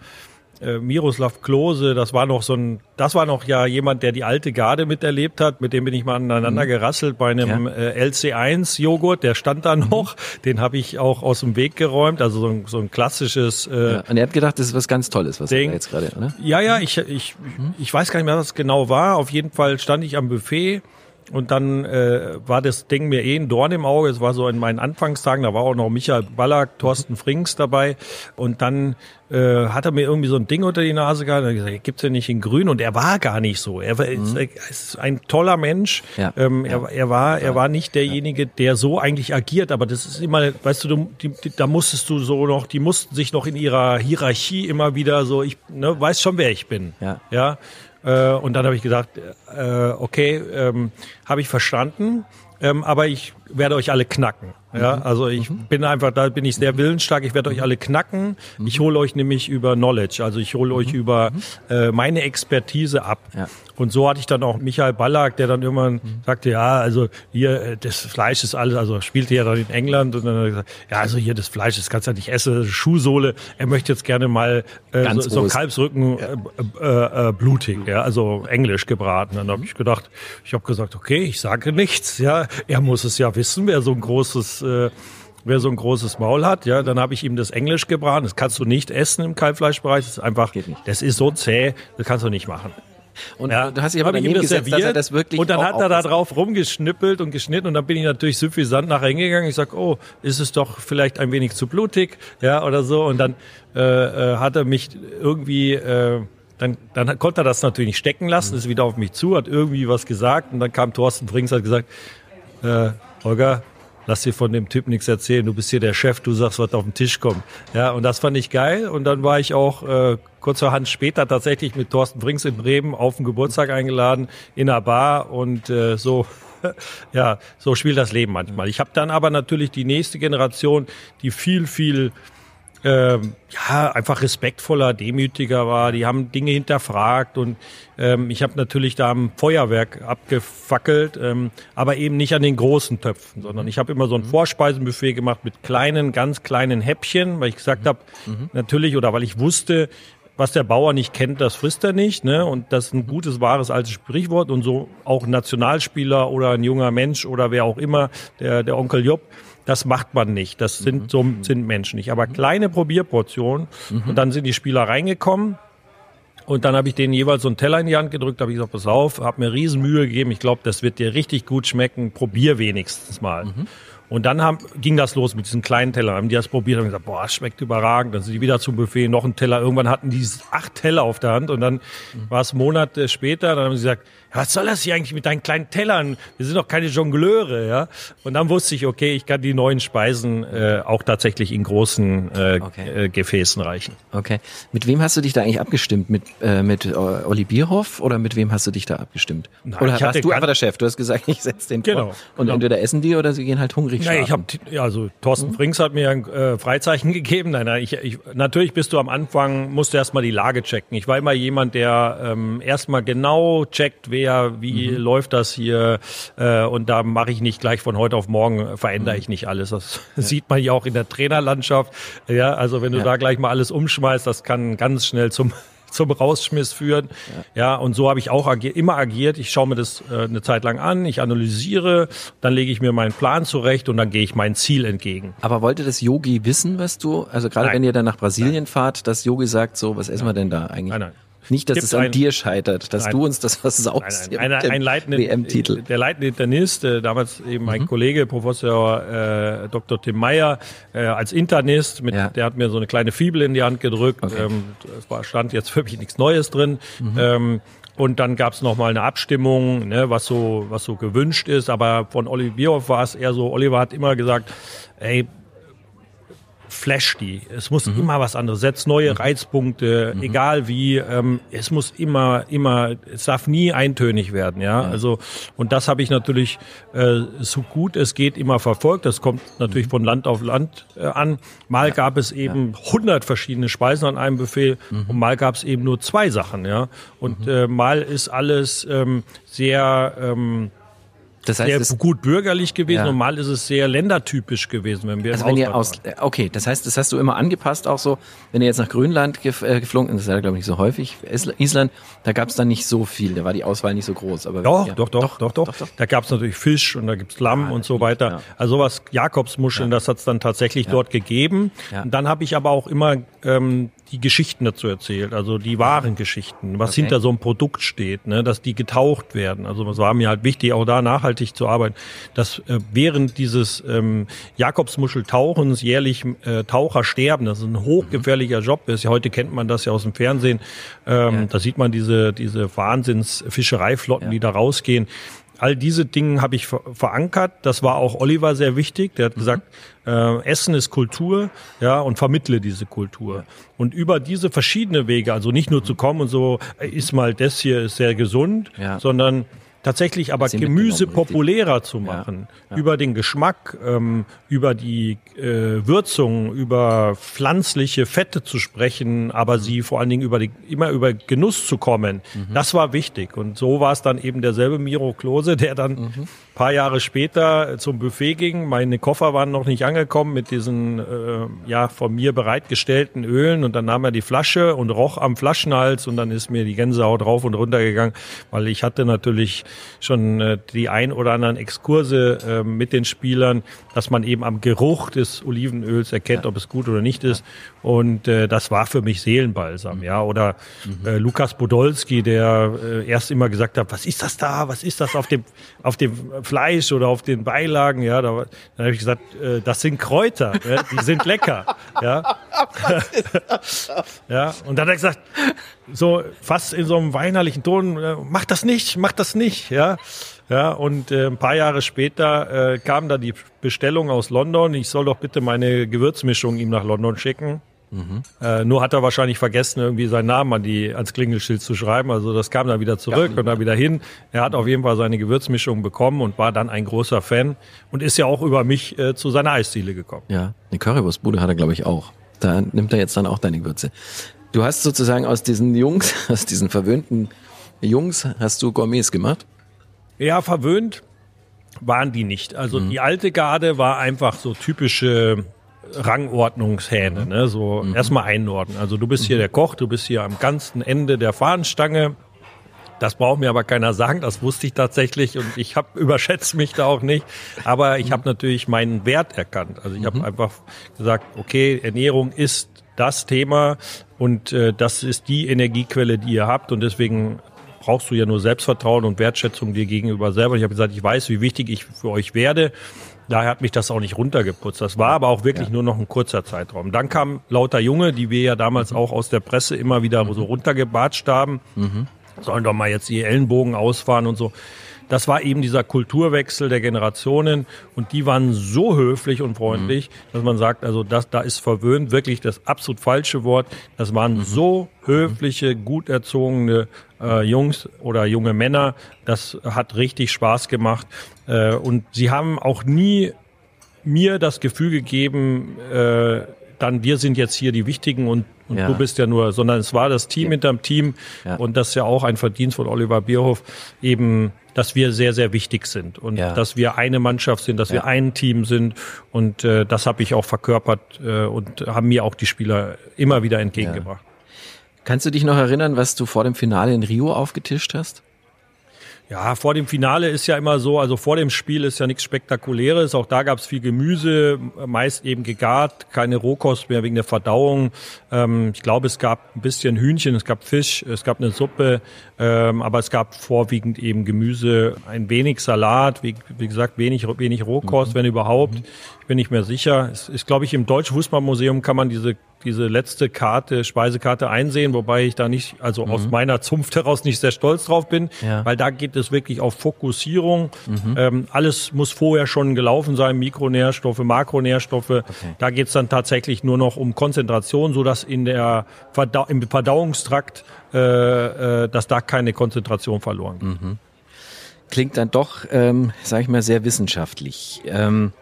äh, Miroslav Klose, das war noch so ein, das war noch ja jemand, der die alte Garde miterlebt hat, mit dem bin ich mal aneinander gerasselt bei einem Ja. äh, LC1 Joghurt, der stand da noch, den habe ich auch aus dem Weg geräumt, also so ein, so ein klassisches äh, Ja. Und er hat gedacht, das ist was ganz Tolles, was er Ding. da jetzt gerade, oder? ja, ja, ich, ich, ich weiß gar nicht mehr, was es genau war. Auf jeden Fall stand ich am Buffet und dann äh, war das Ding mir eh ein Dorn im Auge. Es war so in meinen Anfangstagen, da war auch noch Michael Ballack, Thorsten Frings dabei. Und dann äh, hat er mir irgendwie so ein Ding unter die Nase gehalten und hat gesagt, gibt's ja nicht in grün. Und er war gar nicht so. Er war ist, er ist ein toller Mensch. Ja. Ähm, er, er war, er war nicht derjenige, der so eigentlich agiert. Aber das ist immer, weißt du, du die, die, da musstest du so noch, die mussten sich noch in ihrer Hierarchie immer wieder so, ich ne, weiß schon, wer ich bin. Ja. Ja. Äh, und dann habe ich gesagt, äh, okay, ähm, habe ich verstanden, ähm, aber ich werde euch alle knacken. Ja, Mhm. also ich bin einfach, da bin ich sehr willensstark. Ich werde euch alle knacken. Mhm. Ich hole euch nämlich über Knowledge, also ich hole euch über äh, meine Expertise ab. Ja. Und so hatte ich dann auch Michael Ballack, der dann irgendwann Mhm. sagte, ja, also hier, äh, das Fleisch ist alles, also spielte ja dann in England und dann hat er gesagt, ja, also hier das Fleisch, das kannst du ja nicht essen, Schuhsohle. Er möchte jetzt gerne mal äh, so, so. Kalbsrücken äh, äh, äh, blutig, ja, also englisch gebraten. Dann habe ich gedacht, ich habe gesagt, okay, ich sage nichts, ja, er muss es ja wissen, wer so ein großes äh, Wer so ein großes Maul hat, ja, dann habe ich ihm das Englisch gebraten. Das kannst du nicht essen im Kalbfleischbereich. Das ist einfach, das ist so zäh, das kannst du nicht machen. Und Ja, du hast dich aber daneben das gesetzt, dass er serviert das wirklich Und dann hat er da drauf rumgeschnippelt und geschnitten und dann bin ich natürlich suffisant nachher hingegangen. Ich sag, oh, ist es doch vielleicht ein wenig zu blutig, ja, oder so. Und dann äh, äh, hat er mich irgendwie, äh, dann, dann konnte er das natürlich nicht stecken lassen, ist wieder auf mich zu, hat irgendwie was gesagt und dann kam Thorsten Frings, hat gesagt, äh, Holger, lass dir von dem Typ nichts erzählen, du bist hier der Chef, du sagst, was auf den Tisch kommt. Ja, und das fand ich geil. Und dann war ich auch äh, kurzerhand später tatsächlich mit Thorsten Frings in Bremen auf den Geburtstag eingeladen, in einer Bar und äh, so. (laughs) Ja, so spielt das Leben manchmal. Ich habe dann aber natürlich die nächste Generation, die viel, viel ähm, ja, einfach respektvoller, demütiger war. Die haben Dinge hinterfragt und ähm, ich habe natürlich da am Feuerwerk abgefackelt, ähm, aber eben nicht an den großen Töpfen, sondern ich habe immer so ein Vorspeisenbuffet gemacht mit kleinen, ganz kleinen Häppchen, weil ich gesagt habe, natürlich oder weil ich wusste, was der Bauer nicht kennt, das frisst er nicht. Ne? Und das ist ein gutes, wahres, altes Sprichwort. Und so auch ein Nationalspieler oder ein junger Mensch oder wer auch immer, der, der Onkel Job, das macht man nicht. Das sind, so sind Menschen nicht. Aber kleine Probierportionen. Und dann sind die Spieler reingekommen. Und dann habe ich denen jeweils so einen Teller in die Hand gedrückt, habe ich gesagt, pass auf, habe mir riesen Mühe gegeben, ich glaube, das wird dir richtig gut schmecken, probier wenigstens mal. Und dann haben, ging das los mit diesen kleinen Tellern, haben die das probiert und gesagt, boah, das schmeckt überragend. Dann sind die wieder zum Buffet, noch ein Teller. Irgendwann hatten die acht Teller auf der Hand und dann war es Monate später, dann haben sie gesagt, was soll das hier eigentlich mit deinen kleinen Tellern? Wir sind doch keine Jongleure, ja. Und dann wusste ich, okay, ich kann die neuen Speisen äh, auch tatsächlich in großen äh, Okay. äh, Gefäßen reichen. Okay. Mit wem hast du dich da eigentlich abgestimmt? Mit, äh, mit äh, Olli Bierhoff oder mit wem hast du dich da abgestimmt? Nein, oder ich warst du einfach der Chef? Du hast gesagt, (laughs) ich setze den Genau, vor. Und genau. entweder essen die oder sie gehen halt hungrig Nein, ich schlafen. habe ja, also Thorsten Frings hat mir ein äh, Freizeichen (laughs) gegeben. Nein, nein, ich, ich, natürlich bist du am Anfang musst du erstmal die Lage checken. Ich war immer jemand, der ähm, erstmal genau checkt, wer wie läuft das hier äh, und da mache ich nicht gleich von heute auf morgen äh, verändere ich nicht alles. Das (laughs) sieht man ja auch in der Trainerlandschaft. Ja, also wenn du Ja. da gleich mal alles umschmeißt, das kann ganz schnell zum (laughs) zum Rausschmiss führen. Ja, und so habe ich auch agi immer agiert. Ich schaue mir das äh, eine Zeit lang an, ich analysiere, dann lege ich mir meinen Plan zurecht und dann gehe ich mein Ziel entgegen. Aber wollte das Yogi wissen, was du, also gerade Nein. wenn ihr dann nach Brasilien fahrt, dass Yogi sagt, so, was essen wir denn da eigentlich? Nein, nein. Nicht, dass es an ein, dir scheitert, dass nein, du uns das versaust. Nein, nein, ein, ein leitende, WM-Titel. Der leitende Internist, äh, damals eben mein mhm. Kollege, Professor äh, Dr. Tim Meyer, äh, als Internist, mit, ja. der hat mir so eine kleine Fibel in die Hand gedrückt. Okay. Ähm, es war, stand jetzt für mich nichts Neues drin. Mhm. Ähm, und dann gab es nochmal eine Abstimmung, ne, was so was so gewünscht ist. Aber von Olivier war es eher so, Oliver hat immer gesagt, ey, flash die. Es muss mhm. immer was anderes. Setz neue mhm. Reizpunkte, mhm. egal wie. Ähm, es muss immer, immer, es darf nie eintönig werden, ja. Also und das habe ich natürlich äh, so gut es geht immer verfolgt. Das kommt natürlich mhm. von Land auf Land äh, an. Mal ja. gab es eben hundert ja. verschiedene Speisen an einem Befehl mhm. und mal gab es eben nur zwei Sachen, ja. Und mhm. äh, mal ist alles ähm, sehr ähm, das heißt, sehr gut bürgerlich gewesen ja. und mal ist es sehr ländertypisch gewesen, wenn wir also wenn ihr aus, Okay, das heißt, das hast du immer angepasst auch so, wenn ihr jetzt nach Grönland äh, geflogen das ist ja glaube ich nicht so häufig, Island, da gab es dann nicht so viel, da war die Auswahl nicht so groß. Aber doch, ja, doch, doch, doch, doch, doch, doch. Da gab es natürlich Fisch und da gibt's Lamm ah, und so weiter. Ja. Also sowas, Jakobsmuscheln, ja. das hat's dann tatsächlich dort gegeben. Und dann habe ich aber auch immer ähm, die Geschichten dazu erzählt, also die wahren Geschichten, was okay. hinter so einem Produkt steht, ne, dass die getaucht werden. Also es war mir halt wichtig, auch da nachhaltig zu arbeiten, dass äh, während dieses ähm, Jakobsmuscheltauchens jährlich äh, Taucher sterben, das ist ein hochgefährlicher Job ist. Heute kennt man das ja aus dem Fernsehen. Ähm, ja. Da sieht man diese diese Wahnsinnsfischereiflotten, ja. die da rausgehen all diese Dinge habe ich verankert. Das war auch Oliver sehr wichtig. Der hat mhm. gesagt, äh, Essen ist Kultur, ja, und vermittle diese Kultur. Und über diese verschiedene Wege, also nicht nur zu kommen und so, äh, ist mal das hier ist sehr gesund, ja. sondern tatsächlich aber Gemüse populärer zu machen. Ja, ja. Über den Geschmack, ähm, über die äh, Würzung, über pflanzliche Fette zu sprechen, aber mhm. sie vor allen Dingen über die, immer über Genuss zu kommen. Mhm. Das war wichtig. Und so war es dann eben derselbe Miro Klose, der dann mhm paar Jahre später zum Buffet ging. Meine Koffer waren noch nicht angekommen mit diesen äh, ja von mir bereitgestellten Ölen und dann nahm er die Flasche und roch am Flaschenhals und dann ist mir die Gänsehaut rauf und runter gegangen, weil ich hatte natürlich schon äh, die ein oder anderen Exkurse äh, mit den Spielern, dass man eben am Geruch des Olivenöls erkennt, ja. ob es gut oder nicht ist. Und äh, das war für mich Seelenbalsam, ja. Oder mhm. äh, Lukas Podolski, der äh, erst immer gesagt hat, was ist das da, was ist das auf dem auf dem Fleisch oder auf den Beilagen, ja, da, dann habe ich gesagt, äh, das sind Kräuter, ja, die sind lecker, ja. (laughs) (laughs) ja, und dann hat er gesagt, so fast in so einem weinerlichen Ton, äh, mach das nicht, mach das nicht, ja. Ja, und äh, ein paar Jahre später äh, kam da die Bestellung aus London. Ich soll doch bitte meine Gewürzmischung ihm nach London schicken. Mhm. Äh, nur hat er wahrscheinlich vergessen, irgendwie seinen Namen an die, ans Klingelschild zu schreiben. Also das kam dann wieder zurück ja, und dann wieder hin. Er hat auf jeden Fall seine Gewürzmischung bekommen und war dann ein großer Fan und ist ja auch über mich äh, zu seiner Eisdiele gekommen. Ja, eine Currywurstbude hat er, glaube ich, auch. Da nimmt er jetzt dann auch deine Gewürze. Du hast sozusagen aus diesen Jungs, (laughs) aus diesen verwöhnten Jungs, hast du Gourmets gemacht? Ja, verwöhnt waren die nicht. Also mhm. die alte Garde war einfach so typische Rangordnungshähne, ne? so mhm. erstmal einordnen. Also du bist hier mhm. der Koch, du bist hier am ganzen Ende der Fahnenstange. Das braucht mir aber keiner sagen, das wusste ich tatsächlich und ich habe (laughs) überschätzt mich da auch nicht. Aber ich mhm. habe natürlich meinen Wert erkannt. Also ich habe mhm. einfach gesagt, okay, Ernährung ist das Thema und äh, das ist die Energiequelle, die ihr habt und deswegen brauchst du ja nur Selbstvertrauen und Wertschätzung dir gegenüber selber. Ich habe gesagt, ich weiß, wie wichtig ich für euch werde Daher hat mich das auch nicht runtergeputzt. Das war aber auch wirklich ja. nur noch ein kurzer Zeitraum. Dann kam lauter Junge, die wir ja damals mhm. auch aus der Presse immer wieder mhm. so runtergebatscht haben. Mhm. Sollen doch mal jetzt die Ellenbogen ausfahren und so. Das war eben dieser Kulturwechsel der Generationen und die waren so höflich und freundlich, mhm. dass man sagt, also das, da ist verwöhnt wirklich das absolut falsche Wort. Das waren mhm. so höfliche, gut erzogene äh, Jungs oder junge Männer. Das hat richtig Spaß gemacht. Äh, und sie haben auch nie mir das Gefühl gegeben, äh, dann wir sind jetzt hier die Wichtigen und, und ja. du bist ja nur, sondern es war das Team ja. hinterm Team ja. und das ist ja auch ein Verdienst von Oliver Bierhoff, eben, dass wir sehr, sehr wichtig sind und dass wir eine Mannschaft sind, dass wir ein Team sind und äh, das habe ich auch verkörpert äh, und haben mir auch die Spieler immer wieder entgegengebracht. Kannst du dich noch erinnern, was du vor dem Finale in Rio aufgetischt hast? Ja, vor dem Finale ist ja immer so, also vor dem Spiel ist ja nichts Spektakuläres. Auch da gab es viel Gemüse, meist eben gegart, keine Rohkost mehr wegen der Verdauung. Ähm, ich glaube, es gab ein bisschen Hühnchen, es gab Fisch, es gab eine Suppe, ähm, aber es gab vorwiegend eben Gemüse, ein wenig Salat, wie, wie gesagt, wenig, wenig Rohkost, mhm. wenn überhaupt. Mhm. Bin nicht mehr sicher. Es ist, glaube ich, im Deutschen Fußballmuseum kann man diese diese letzte Karte, Speisekarte einsehen, wobei ich da nicht, also mhm. aus meiner Zunft heraus nicht sehr stolz drauf bin, ja. weil da geht es wirklich auf Fokussierung. Mhm. Ähm, alles muss vorher schon gelaufen sein, Mikronährstoffe, Makronährstoffe. Okay. Da geht es dann tatsächlich nur noch um Konzentration, so dass in der Verdau im Verdauungstrakt, äh, äh, dass da keine Konzentration verloren geht. Mhm. Klingt dann doch, ähm, sage ich mal, sehr wissenschaftlich. Ähm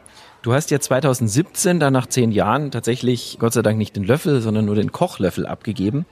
Du hast ja 2017, dann nach zehn Jahren, tatsächlich Gott sei Dank nicht den Löffel, sondern nur den Kochlöffel abgegeben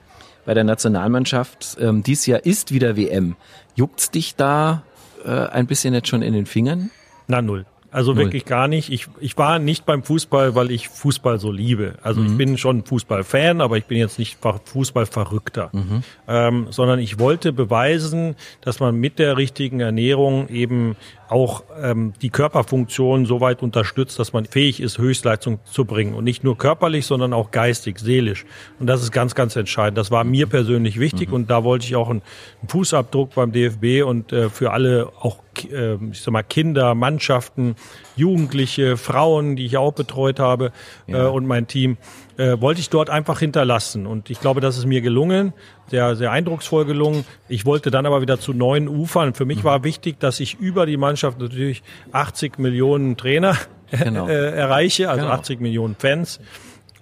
bei der Nationalmannschaft. Ähm, dies Jahr ist wieder WM. Juckt's dich da äh, ein bisschen jetzt schon in den Fingern? Na null. Also Null. wirklich gar nicht. Ich, ich war nicht beim Fußball, weil ich Fußball so liebe. Also mhm. ich bin schon Fußballfan, aber ich bin jetzt nicht Fußballverrückter. Mhm. Ähm, sondern ich wollte beweisen, dass man mit der richtigen Ernährung eben auch ähm, die Körperfunktion so weit unterstützt, dass man fähig ist, Höchstleistung zu bringen. Und nicht nur körperlich, sondern auch geistig, seelisch. Und das ist ganz, ganz entscheidend. Das war mir persönlich wichtig mhm. und da wollte ich auch einen, Fußabdruck beim DFB und äh, für alle auch äh, ich sag mal Kinder, Mannschaften, Jugendliche, Frauen, die ich auch betreut habe ja. äh, und mein Team äh, wollte ich dort einfach hinterlassen. Und ich glaube, das ist mir gelungen, sehr, sehr eindrucksvoll gelungen. Ich wollte dann aber wieder zu neuen Ufern. Für mich mhm. war wichtig, dass ich über die Mannschaft natürlich 80 Millionen Trainer genau. (laughs) äh, erreiche, also genau. 80 Millionen Fans.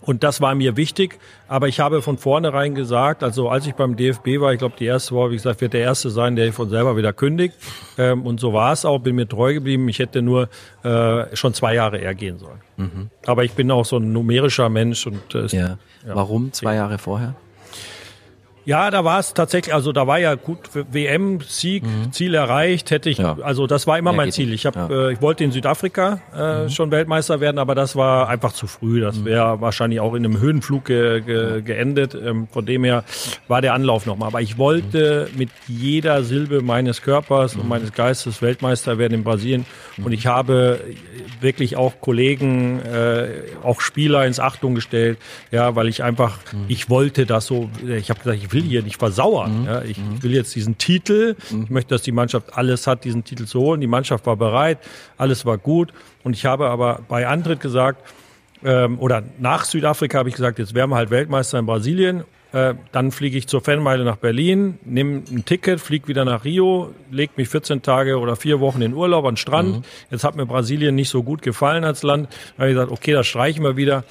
Und das war mir wichtig. Aber ich habe von vornherein gesagt, also als ich beim DFB war, ich glaube, die erste Woche, wie gesagt, wird der Erste sein, der von selber wieder kündigt. Ähm, und so war es auch, bin mir treu geblieben. Ich hätte nur äh, schon zwei Jahre eher gehen sollen. Mhm. Aber ich bin auch so ein numerischer Mensch. und äh, ja. ja. Warum zwei Jahre vorher? Ja, da war es tatsächlich, also da war ja gut WM-Sieg, mhm. Ziel erreicht, hätte ich, ja. also das war immer ja, mein Ziel. Ich habe, ja. äh, ich wollte in Südafrika äh, mhm. schon Weltmeister werden, aber das war einfach zu früh. Das mhm. wäre wahrscheinlich auch in einem Höhenflug ge ge geendet. Ähm, von dem her war der Anlauf nochmal. Aber ich wollte mhm. mit jeder Silbe meines Körpers und mhm. meines Geistes Weltmeister werden in Brasilien. Und ich habe wirklich auch Kollegen, äh, auch Spieler ins Achtung gestellt, ja, weil ich einfach, ich wollte das so. Ich habe gesagt, ich will hier nicht versauern. Mhm. Ja, ich mhm. will jetzt diesen Titel. Mhm. Ich möchte, dass die Mannschaft alles hat, diesen Titel zu holen. Die Mannschaft war bereit, alles war gut. Und ich habe aber bei Antritt gesagt, ähm, oder nach Südafrika habe ich gesagt, jetzt wären wir halt Weltmeister in Brasilien. Äh, dann fliege ich zur Fanmeile nach Berlin, nehme ein Ticket, fliege wieder nach Rio, lege mich 14 Tage oder vier Wochen in Urlaub an den Strand. Mhm. Jetzt hat mir Brasilien nicht so gut gefallen als Land. Da habe ich gesagt, okay, das streichen wir wieder.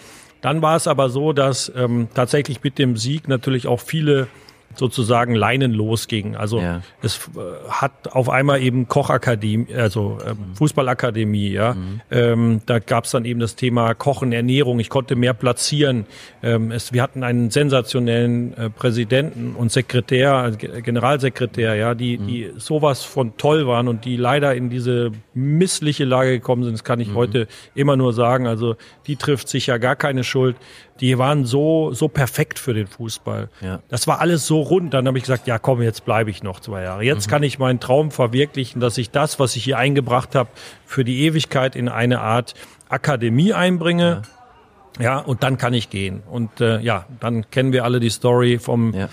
Dann war es aber so, dass ähm, tatsächlich mit dem Sieg natürlich auch viele sozusagen Leinen losging. Also ja. es äh, hat auf einmal eben Kochakademie, also äh. Fußballakademie, ja. Mhm. Ähm, da gab es dann eben das Thema Kochen, Ernährung. Ich konnte mehr platzieren. Ähm, es, wir hatten einen sensationellen äh, Präsidenten und Sekretär, äh, Generalsekretär, ja, die, mhm. die sowas von toll waren und die leider in diese missliche Lage gekommen sind. Das kann ich mhm. heute immer nur sagen. Also die trifft sich ja gar keine Schuld die waren so, so perfekt für den Fußball. Ja. Das war alles so rund. Dann habe ich gesagt, ja komm, jetzt bleibe ich noch zwei Jahre. Jetzt mhm. kann ich meinen Traum verwirklichen, dass ich das, was ich hier eingebracht habe, für die Ewigkeit in eine Art Akademie einbringe. Ja. Ja, und dann kann ich gehen. Und äh, ja, dann kennen wir alle die Story vom ja.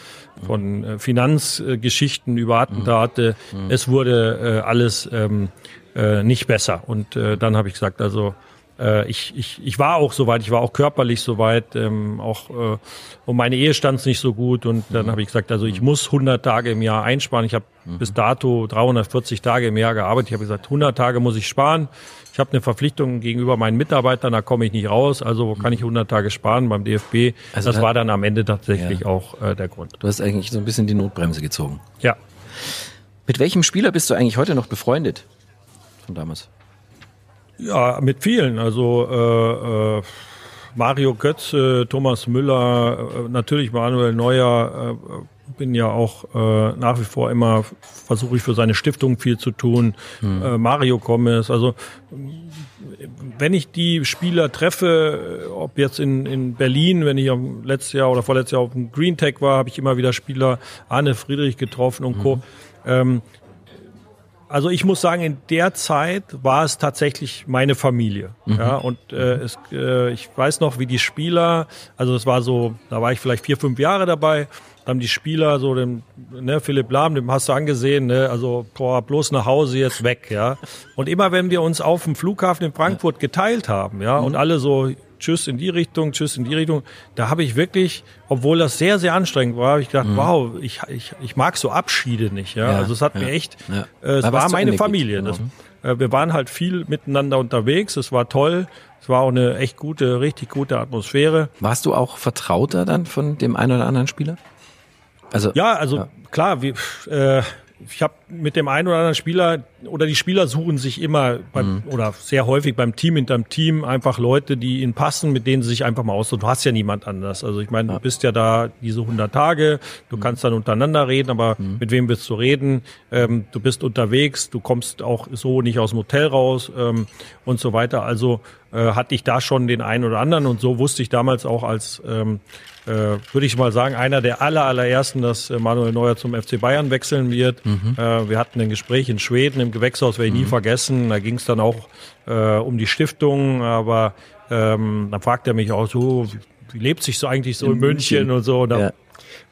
von äh, Finanzgeschichten über Attentate. Mhm. mhm. Es wurde äh, alles ähm, äh, nicht besser. Und äh, dann habe ich gesagt, also äh, ich, ich, ich war auch soweit, ich war auch körperlich soweit, ähm, auch äh, und meine Ehe stand nicht so gut und dann mhm. habe ich gesagt, also ich muss 100 Tage im Jahr einsparen. Ich habe mhm. bis dato 340 Tage im Jahr gearbeitet. Ich habe gesagt, 100 Tage muss ich sparen. Ich habe eine Verpflichtung gegenüber meinen Mitarbeitern, da komme ich nicht raus. Also wo kann ich 100 Tage sparen beim DFB? Also das war dann am Ende tatsächlich ja. auch äh, der Grund. Du hast eigentlich so ein bisschen die Notbremse gezogen. Ja. Mit welchem Spieler bist du eigentlich heute noch befreundet von damals? Ja, mit vielen. Also äh, äh, Mario Götze, Thomas Müller, äh, natürlich Manuel Neuer. Äh, bin ja auch äh, nach wie vor immer, versuche ich für seine Stiftung viel zu tun. Hm. Äh, Mario Gomez, also wenn ich die Spieler treffe, ob jetzt in, in Berlin, wenn ich letztes Jahr oder vorletztes Jahr auf dem Green Tech war, habe ich immer wieder Spieler, Arne Friedrich getroffen und Co. Mhm. Ähm, Also ich muss sagen, in der Zeit war es tatsächlich meine Familie. Mhm. Ja, und äh, es, äh, ich weiß noch, wie die Spieler, also es war so, da war ich vielleicht vier, fünf Jahre dabei, da haben die Spieler so den, ne, Philipp Lahm, dem hast du angesehen, ne, also boah, bloß nach Hause jetzt weg, ja. Und immer wenn wir uns auf dem Flughafen in Frankfurt geteilt haben, ja, mhm. und alle so Tschüss in die Richtung, Tschüss in die Richtung. Da habe ich wirklich, obwohl das sehr, sehr anstrengend war, habe ich gedacht, mhm. wow, ich, ich, ich mag so Abschiede nicht. Ja, ja also es hat ja, mir echt, ja. äh, es war meine Familie. Das, äh, wir waren halt viel miteinander unterwegs. Es war toll. Es war auch eine echt gute, richtig gute Atmosphäre. Warst du auch Vertrauter dann von dem einen oder anderen Spieler? Also ja, also klar, wie, äh, ich habe mit dem einen oder anderen Spieler oder die Spieler suchen sich immer beim, mhm. oder sehr häufig beim Team hinterm Team einfach Leute, die ihnen passen, mit denen sie sich einfach mal aus. Du hast ja niemand anders. Also ich meine, ja. du bist ja da diese 100 Tage, du mhm. kannst dann untereinander reden, aber mhm. mit wem willst du reden? Ähm, du bist unterwegs, du kommst auch so nicht aus dem Hotel raus ähm, und so weiter. Also äh, hatte ich da schon den einen oder anderen und so wusste ich damals auch als ähm, äh, würde ich mal sagen, einer der aller, allerersten, dass äh, Manuel Neuer zum FC Bayern wechseln wird. Mhm. Äh, wir hatten ein Gespräch in Schweden im Gewächshaus, werde ich mhm. nie vergessen. Da ging es dann auch äh, um die Stiftung, aber ähm, dann fragt er mich auch so, wie, lebt sich so eigentlich so in, in München, München, und so. Und da ja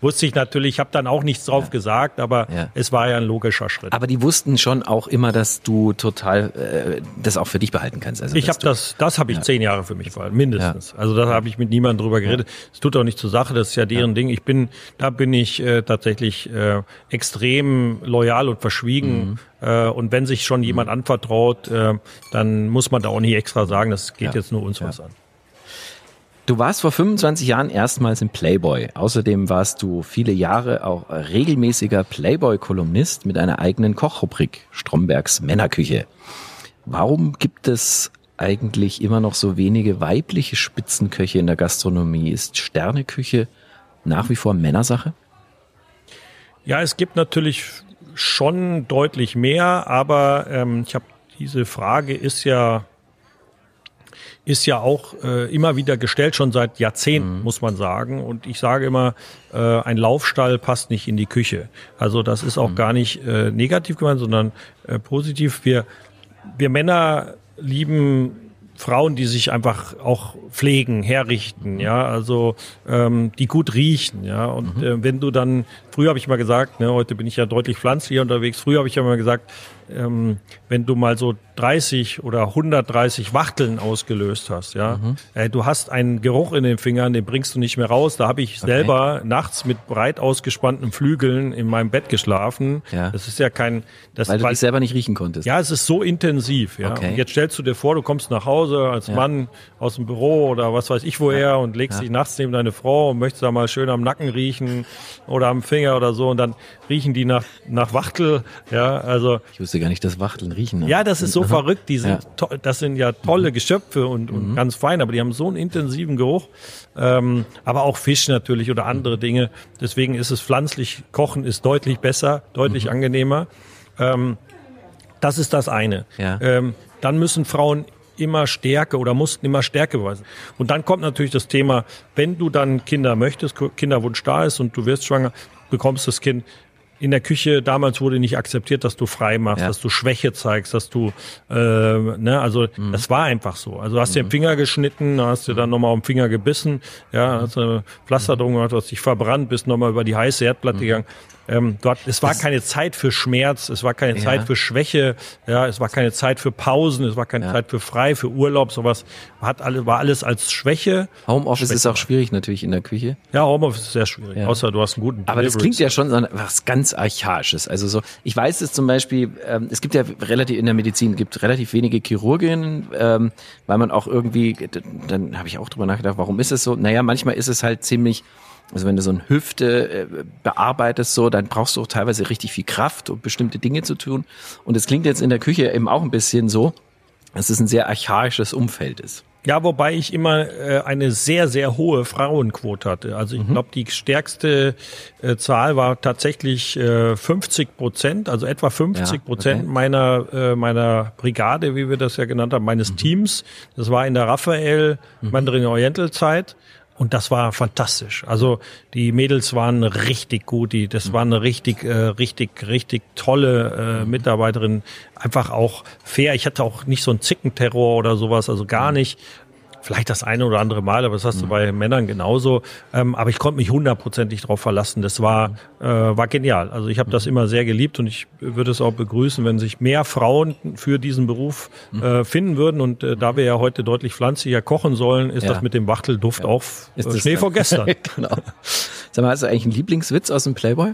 wusste ich natürlich, ich habe dann auch nichts drauf ja. gesagt, aber ja. es war ja ein logischer Schritt. Aber die wussten schon auch immer, dass du total äh, das auch für dich behalten kannst. Also, ich habe das, das habe ich ja. zehn Jahre für mich behalten, mindestens. Also da habe ich mit niemandem drüber geredet. Es tut auch nicht zur Sache, das ist ja deren Ding. Ich bin, da bin ich äh, tatsächlich äh, extrem loyal und verschwiegen. Mhm. Äh, und wenn sich schon jemand mhm. anvertraut, äh, dann muss man da auch nicht extra sagen, das geht jetzt nur uns was an. Du warst vor 25 Jahren erstmals im Playboy. Außerdem warst du viele Jahre auch regelmäßiger Playboy-Kolumnist mit einer eigenen Kochrubrik, Strombergs Männerküche. Warum gibt es eigentlich immer noch so wenige weibliche Spitzenköche in der Gastronomie? Ist Sterneküche nach wie vor Männersache? Ja, es gibt natürlich schon deutlich mehr, aber ähm, ich habe diese Frage ist ja ist ja auch äh, immer wieder gestellt, schon seit Jahrzehnten, mhm. muss man sagen. Und ich sage immer, äh, ein Laufstall passt nicht in die Küche. Also das ist auch mhm. gar nicht äh, negativ gemeint, sondern äh, positiv. Wir, wir Männer lieben Frauen, die sich einfach auch pflegen, herrichten, ja, also ähm, die gut riechen, ja. Und mhm. äh, wenn du dann, früher habe ich mal gesagt, ne, heute bin ich ja deutlich pflanzlicher unterwegs, früher habe ich ja mal gesagt, ähm, wenn du mal so 30 oder 130 Wachteln ausgelöst hast, ja, mhm. äh, du hast einen Geruch in den Fingern, den bringst du nicht mehr raus. Da habe ich okay. selber nachts mit breit ausgespannten Flügeln in meinem Bett geschlafen. Ja. Das ist ja kein, das, weil du weil, dich selber nicht riechen konntest. Ja, es ist so intensiv. Ja. Okay. Und jetzt stellst du dir vor, du kommst nach Hause als ja. Mann aus dem Büro oder was weiß ich woher ja. und legst dich nachts neben deine Frau und möchtest da mal schön am Nacken riechen oder am Finger oder so und dann riechen die nach nach Wachtel. Ja, also ich wusste gar nicht, dass Wachteln riechen. Ne? Ja, das ist so verrückt. Die sind, ja. das sind ja tolle mhm. Geschöpfe und, und mhm. ganz fein, aber die haben so einen intensiven Geruch. Ähm, aber auch Fisch natürlich oder andere mhm. Dinge. Deswegen ist es pflanzlich kochen ist deutlich besser, deutlich mhm. angenehmer. Ähm, das ist das eine. Ja. Ähm, dann müssen Frauen immer Stärke oder mussten immer Stärke beweisen. Und dann kommt natürlich das Thema, wenn du dann Kinder möchtest, Kinderwunsch da ist und du wirst schwanger, bekommst das Kind, in der Küche damals wurde nicht akzeptiert, dass du frei machst, ja. dass du Schwäche zeigst, dass du, äh, ne, also mhm. das war einfach so. Also hast mhm. dir den Finger geschnitten, hast dir dann nochmal am Finger gebissen, ja, hast eine Pflaster drum gemacht, hast dich verbrannt, bist nochmal über die heiße Erdplatte mhm. gegangen. Ähm, dort, es war keine Zeit für Schmerz, es war keine ja. Zeit für Schwäche, ja, es war keine Zeit für Pausen, es war keine ja. Zeit für frei, für Urlaub, sowas hat alle, war alles als Schwäche. Homeoffice ist auch schwierig natürlich in der Küche. Ja, Homeoffice ist sehr schwierig, ja. außer du hast einen guten. Aber das klingt ja schon so was ganz archaisches. Also so, ich weiß es zum Beispiel, ähm, es gibt ja relativ in der Medizin gibt relativ wenige Chirurginnen, ähm, weil man auch irgendwie, dann habe ich auch drüber nachgedacht, warum ist es so? Naja, manchmal ist es halt ziemlich also wenn du so eine Hüfte äh, bearbeitest, so, dann brauchst du auch teilweise richtig viel Kraft, um bestimmte Dinge zu tun. Und es klingt jetzt in der Küche eben auch ein bisschen so, dass es ein sehr archaisches Umfeld ist. Ja, wobei ich immer äh, eine sehr, sehr hohe Frauenquote hatte. Also ich mhm. glaube, die stärkste äh, Zahl war tatsächlich äh, 50 Prozent, also etwa 50 Prozent ja, okay. meiner, äh, meiner Brigade, wie wir das ja genannt haben, meines mhm. Teams. Das war in der Raphael mhm. Mandarin Oriental Zeit. Und das war fantastisch. Also die Mädels waren richtig gut, die das war eine richtig äh, richtig richtig tolle äh, Mitarbeiterin, einfach auch fair. Ich hatte auch nicht so einen Zickenterror oder sowas, also gar nicht. Vielleicht das eine oder andere Mal, aber das hast du bei Männern genauso. Ähm, aber ich konnte mich hundertprozentig darauf verlassen. Das war, äh, war genial. Also ich habe das immer sehr geliebt und ich würde es auch begrüßen, wenn sich mehr Frauen für diesen Beruf äh, finden würden. Und äh, da wir ja heute deutlich pflanzlicher kochen sollen, ist Ja. das mit dem Wachtelduft auch Ist äh, das Schnee vor gestern. (laughs) genau. Sag mal, hast du eigentlich einen Lieblingswitz aus dem Playboy?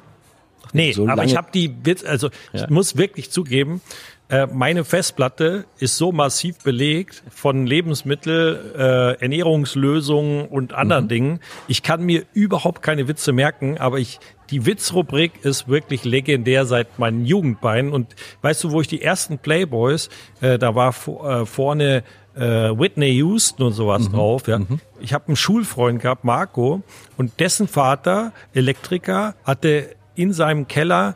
Nee, So aber ich habe die Witz, also Ja. ich muss wirklich zugeben, äh, meine Festplatte ist so massiv belegt von Lebensmittel, äh, Ernährungslösungen und anderen Dingen. Ich kann mir überhaupt keine Witze merken, aber ich die Witzrubrik ist wirklich legendär seit meinen Jugendbeinen. Und weißt du, wo ich die ersten Playboys, äh, da war äh, vorne äh, Whitney Houston und sowas drauf. Ja. Ich habe einen Schulfreund gehabt, Marco, und dessen Vater, Elektriker, hatte in seinem Keller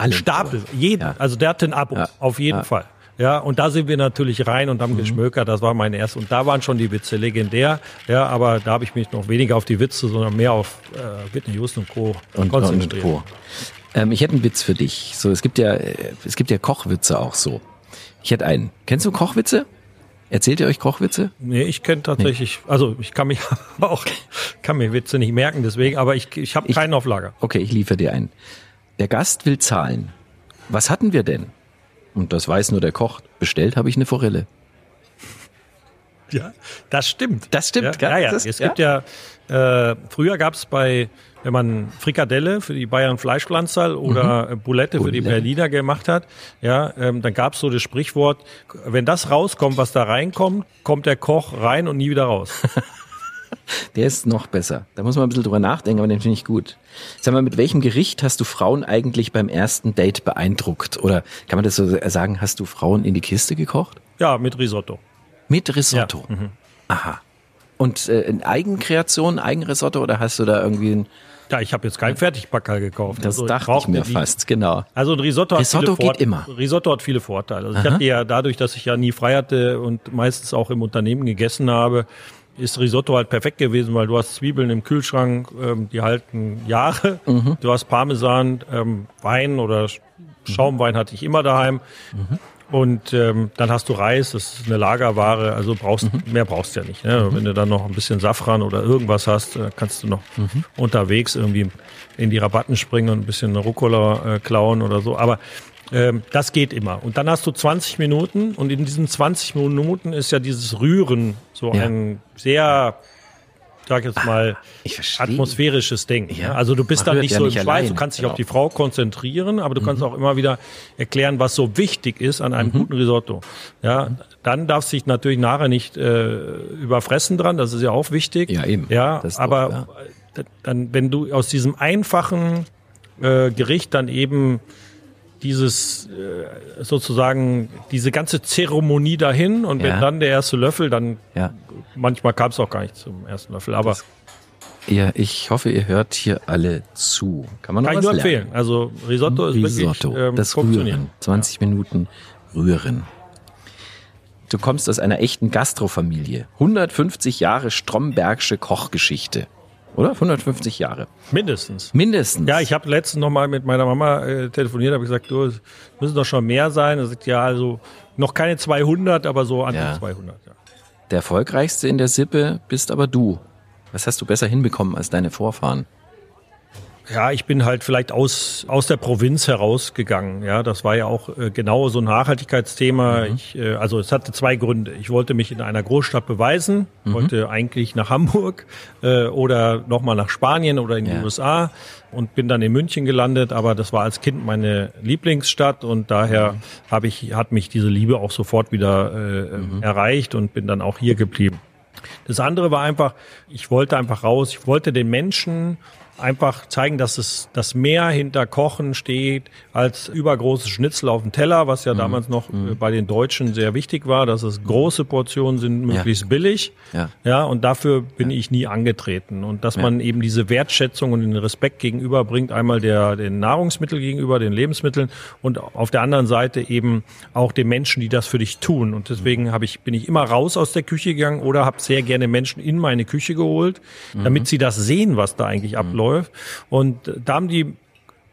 Alle Stapel. Jeden, Ja. also der hatte ein Abo, Ja. auf jeden Ja. Fall. Ja, und da sind wir natürlich rein und haben geschmökert. Das war mein erstes. Und da waren schon die Witze legendär. Ja, aber da habe ich mich noch weniger auf die Witze, sondern mehr auf äh, Whitney Houston und Co. Und, und konzentriert. Co. Ähm, ich hätte einen Witz für dich. So, es gibt ja, äh, es gibt ja Kochwitze auch so. Ich hätte einen. Kennst du Kochwitze? Erzählt ihr euch Kochwitze? Nee, ich kenne tatsächlich, also ich kann mich (laughs) auch, kann mir Witze nicht merken, deswegen, aber ich, ich habe Ich- keinen auf Lager. Okay, ich liefere dir einen. Der Gast will zahlen. Was hatten wir denn? Und das weiß nur der Koch. Bestellt habe ich eine Forelle. Ja, das stimmt. Das stimmt, ja, ja, ja. Das- Es gibt ja, äh, früher gab es bei, wenn man Frikadelle für die Bayern Fleischpflanzerl oder äh, Boulette für die Mhm. Boulette. Berliner gemacht hat, ja, ähm, dann gab es so das Sprichwort, wenn das rauskommt, was da reinkommt, kommt der Koch rein und nie wieder raus. (laughs) Der ist noch besser. Da muss man ein bisschen drüber nachdenken, aber den finde ich gut. Sag mal, mit welchem Gericht hast du Frauen eigentlich beim ersten Date beeindruckt? Oder kann man das so sagen, hast du Frauen in die Kiste gekocht? ja, mit Risotto. Mit Risotto. Ja, mhm. Aha. Und äh, in Eigenkreation, Eigenrisotto oder hast du da irgendwie ein, Ja, ich habe jetzt keinen Fertigpackerl gekauft. das Also dachte ich brauchte mir die- fast, genau. Also ein Risotto, Risotto hat viele geht immer. Risotto hat viele Vorteile. Also ich hatte ja dadurch, dass ich ja nie frei hatte und meistens auch im Unternehmen gegessen habe, ist Risotto halt perfekt gewesen, weil du hast Zwiebeln im Kühlschrank, ähm, die halten Jahre. Mhm. Du hast Parmesan, ähm, Wein oder Sch- Schaumwein hatte ich immer daheim. Mhm. Und ähm, dann hast du Reis, das ist eine Lagerware, also brauchst Mhm. mehr brauchst du ja nicht. Ne? Wenn du dann noch ein bisschen Safran oder irgendwas hast, äh, kannst du noch Mhm. unterwegs irgendwie in die Rabatten springen und ein bisschen Rucola äh, klauen oder so. Aber ähm, das geht immer. Und dann hast du 20 Minuten und in diesen 20 Minuten ist ja dieses Rühren so Ja. ein sehr, sag jetzt mal, ich verstehe. atmosphärisches Ding. Ja. Ja. Also du bist Man dann nicht ja so nicht im Schweiß, du kannst dich Genau. auf die Frau konzentrieren, aber du kannst auch immer wieder erklären, was so wichtig ist an einem Mhm. guten Risotto. Ja, dann darfst du dich natürlich nachher nicht äh, überfressen dran, das ist ja auch wichtig. Ja, eben. Ja, ist doch, aber ja. dann, wenn du aus diesem einfachen äh, Gericht dann eben dieses äh, sozusagen diese ganze Zeremonie dahin und Ja. wenn dann der erste Löffel, dann Ja. manchmal kam es auch gar nicht zum ersten Löffel, aber Ihr, ich hoffe, ihr hört hier alle zu. Kann man noch kann ich was nur lernen? empfehlen. Also Risotto ist Risotto, wirklich ähm, das. Rühren. 20 Minuten rühren. Du kommst aus einer echten Gastrofamilie. 150 Jahre Strombergsche Kochgeschichte. Oder? 150 Jahre. Mindestens. Mindestens. Ja, ich habe letztens noch mal mit meiner Mama äh, telefoniert, habe gesagt, du, es müssen doch schon mehr sein. Er sagt, ja, also noch keine 200, aber so an Ja. die 200. Ja. Der erfolgreichste in der Sippe bist aber du. Was hast du besser hinbekommen als deine Vorfahren? Ja, ich bin halt vielleicht aus, aus der Provinz herausgegangen. Ja, das war ja auch äh, genau so ein Nachhaltigkeitsthema. Ich, äh, also es hatte zwei Gründe. Ich wollte mich in einer Großstadt beweisen, wollte eigentlich nach Hamburg äh, oder nochmal nach Spanien oder in die Ja. USA und bin dann in München gelandet. Aber das war als Kind meine Lieblingsstadt und daher habe ich, hat mich diese Liebe auch sofort wieder äh, äh, erreicht und bin dann auch hier geblieben. Das andere war einfach, ich wollte einfach raus, ich wollte den Menschen einfach zeigen, dass es das mehr hinter Kochen steht als übergroßes Schnitzel auf dem Teller, was ja mhm. damals noch mhm. bei den Deutschen sehr wichtig war, dass es große Portionen sind, möglichst ja. billig. Ja. ja, und dafür bin ja. ich nie angetreten. Und dass man eben diese Wertschätzung und den Respekt gegenüberbringt, einmal der, den Nahrungsmitteln gegenüber, den Lebensmitteln und auf der anderen Seite eben auch den Menschen, die das für dich tun. Und deswegen habe ich, bin ich immer raus aus der Küche gegangen oder habe sehr gerne Menschen in meine Küche geholt, damit mhm. sie das sehen, was da eigentlich abläuft läuft. Und da haben die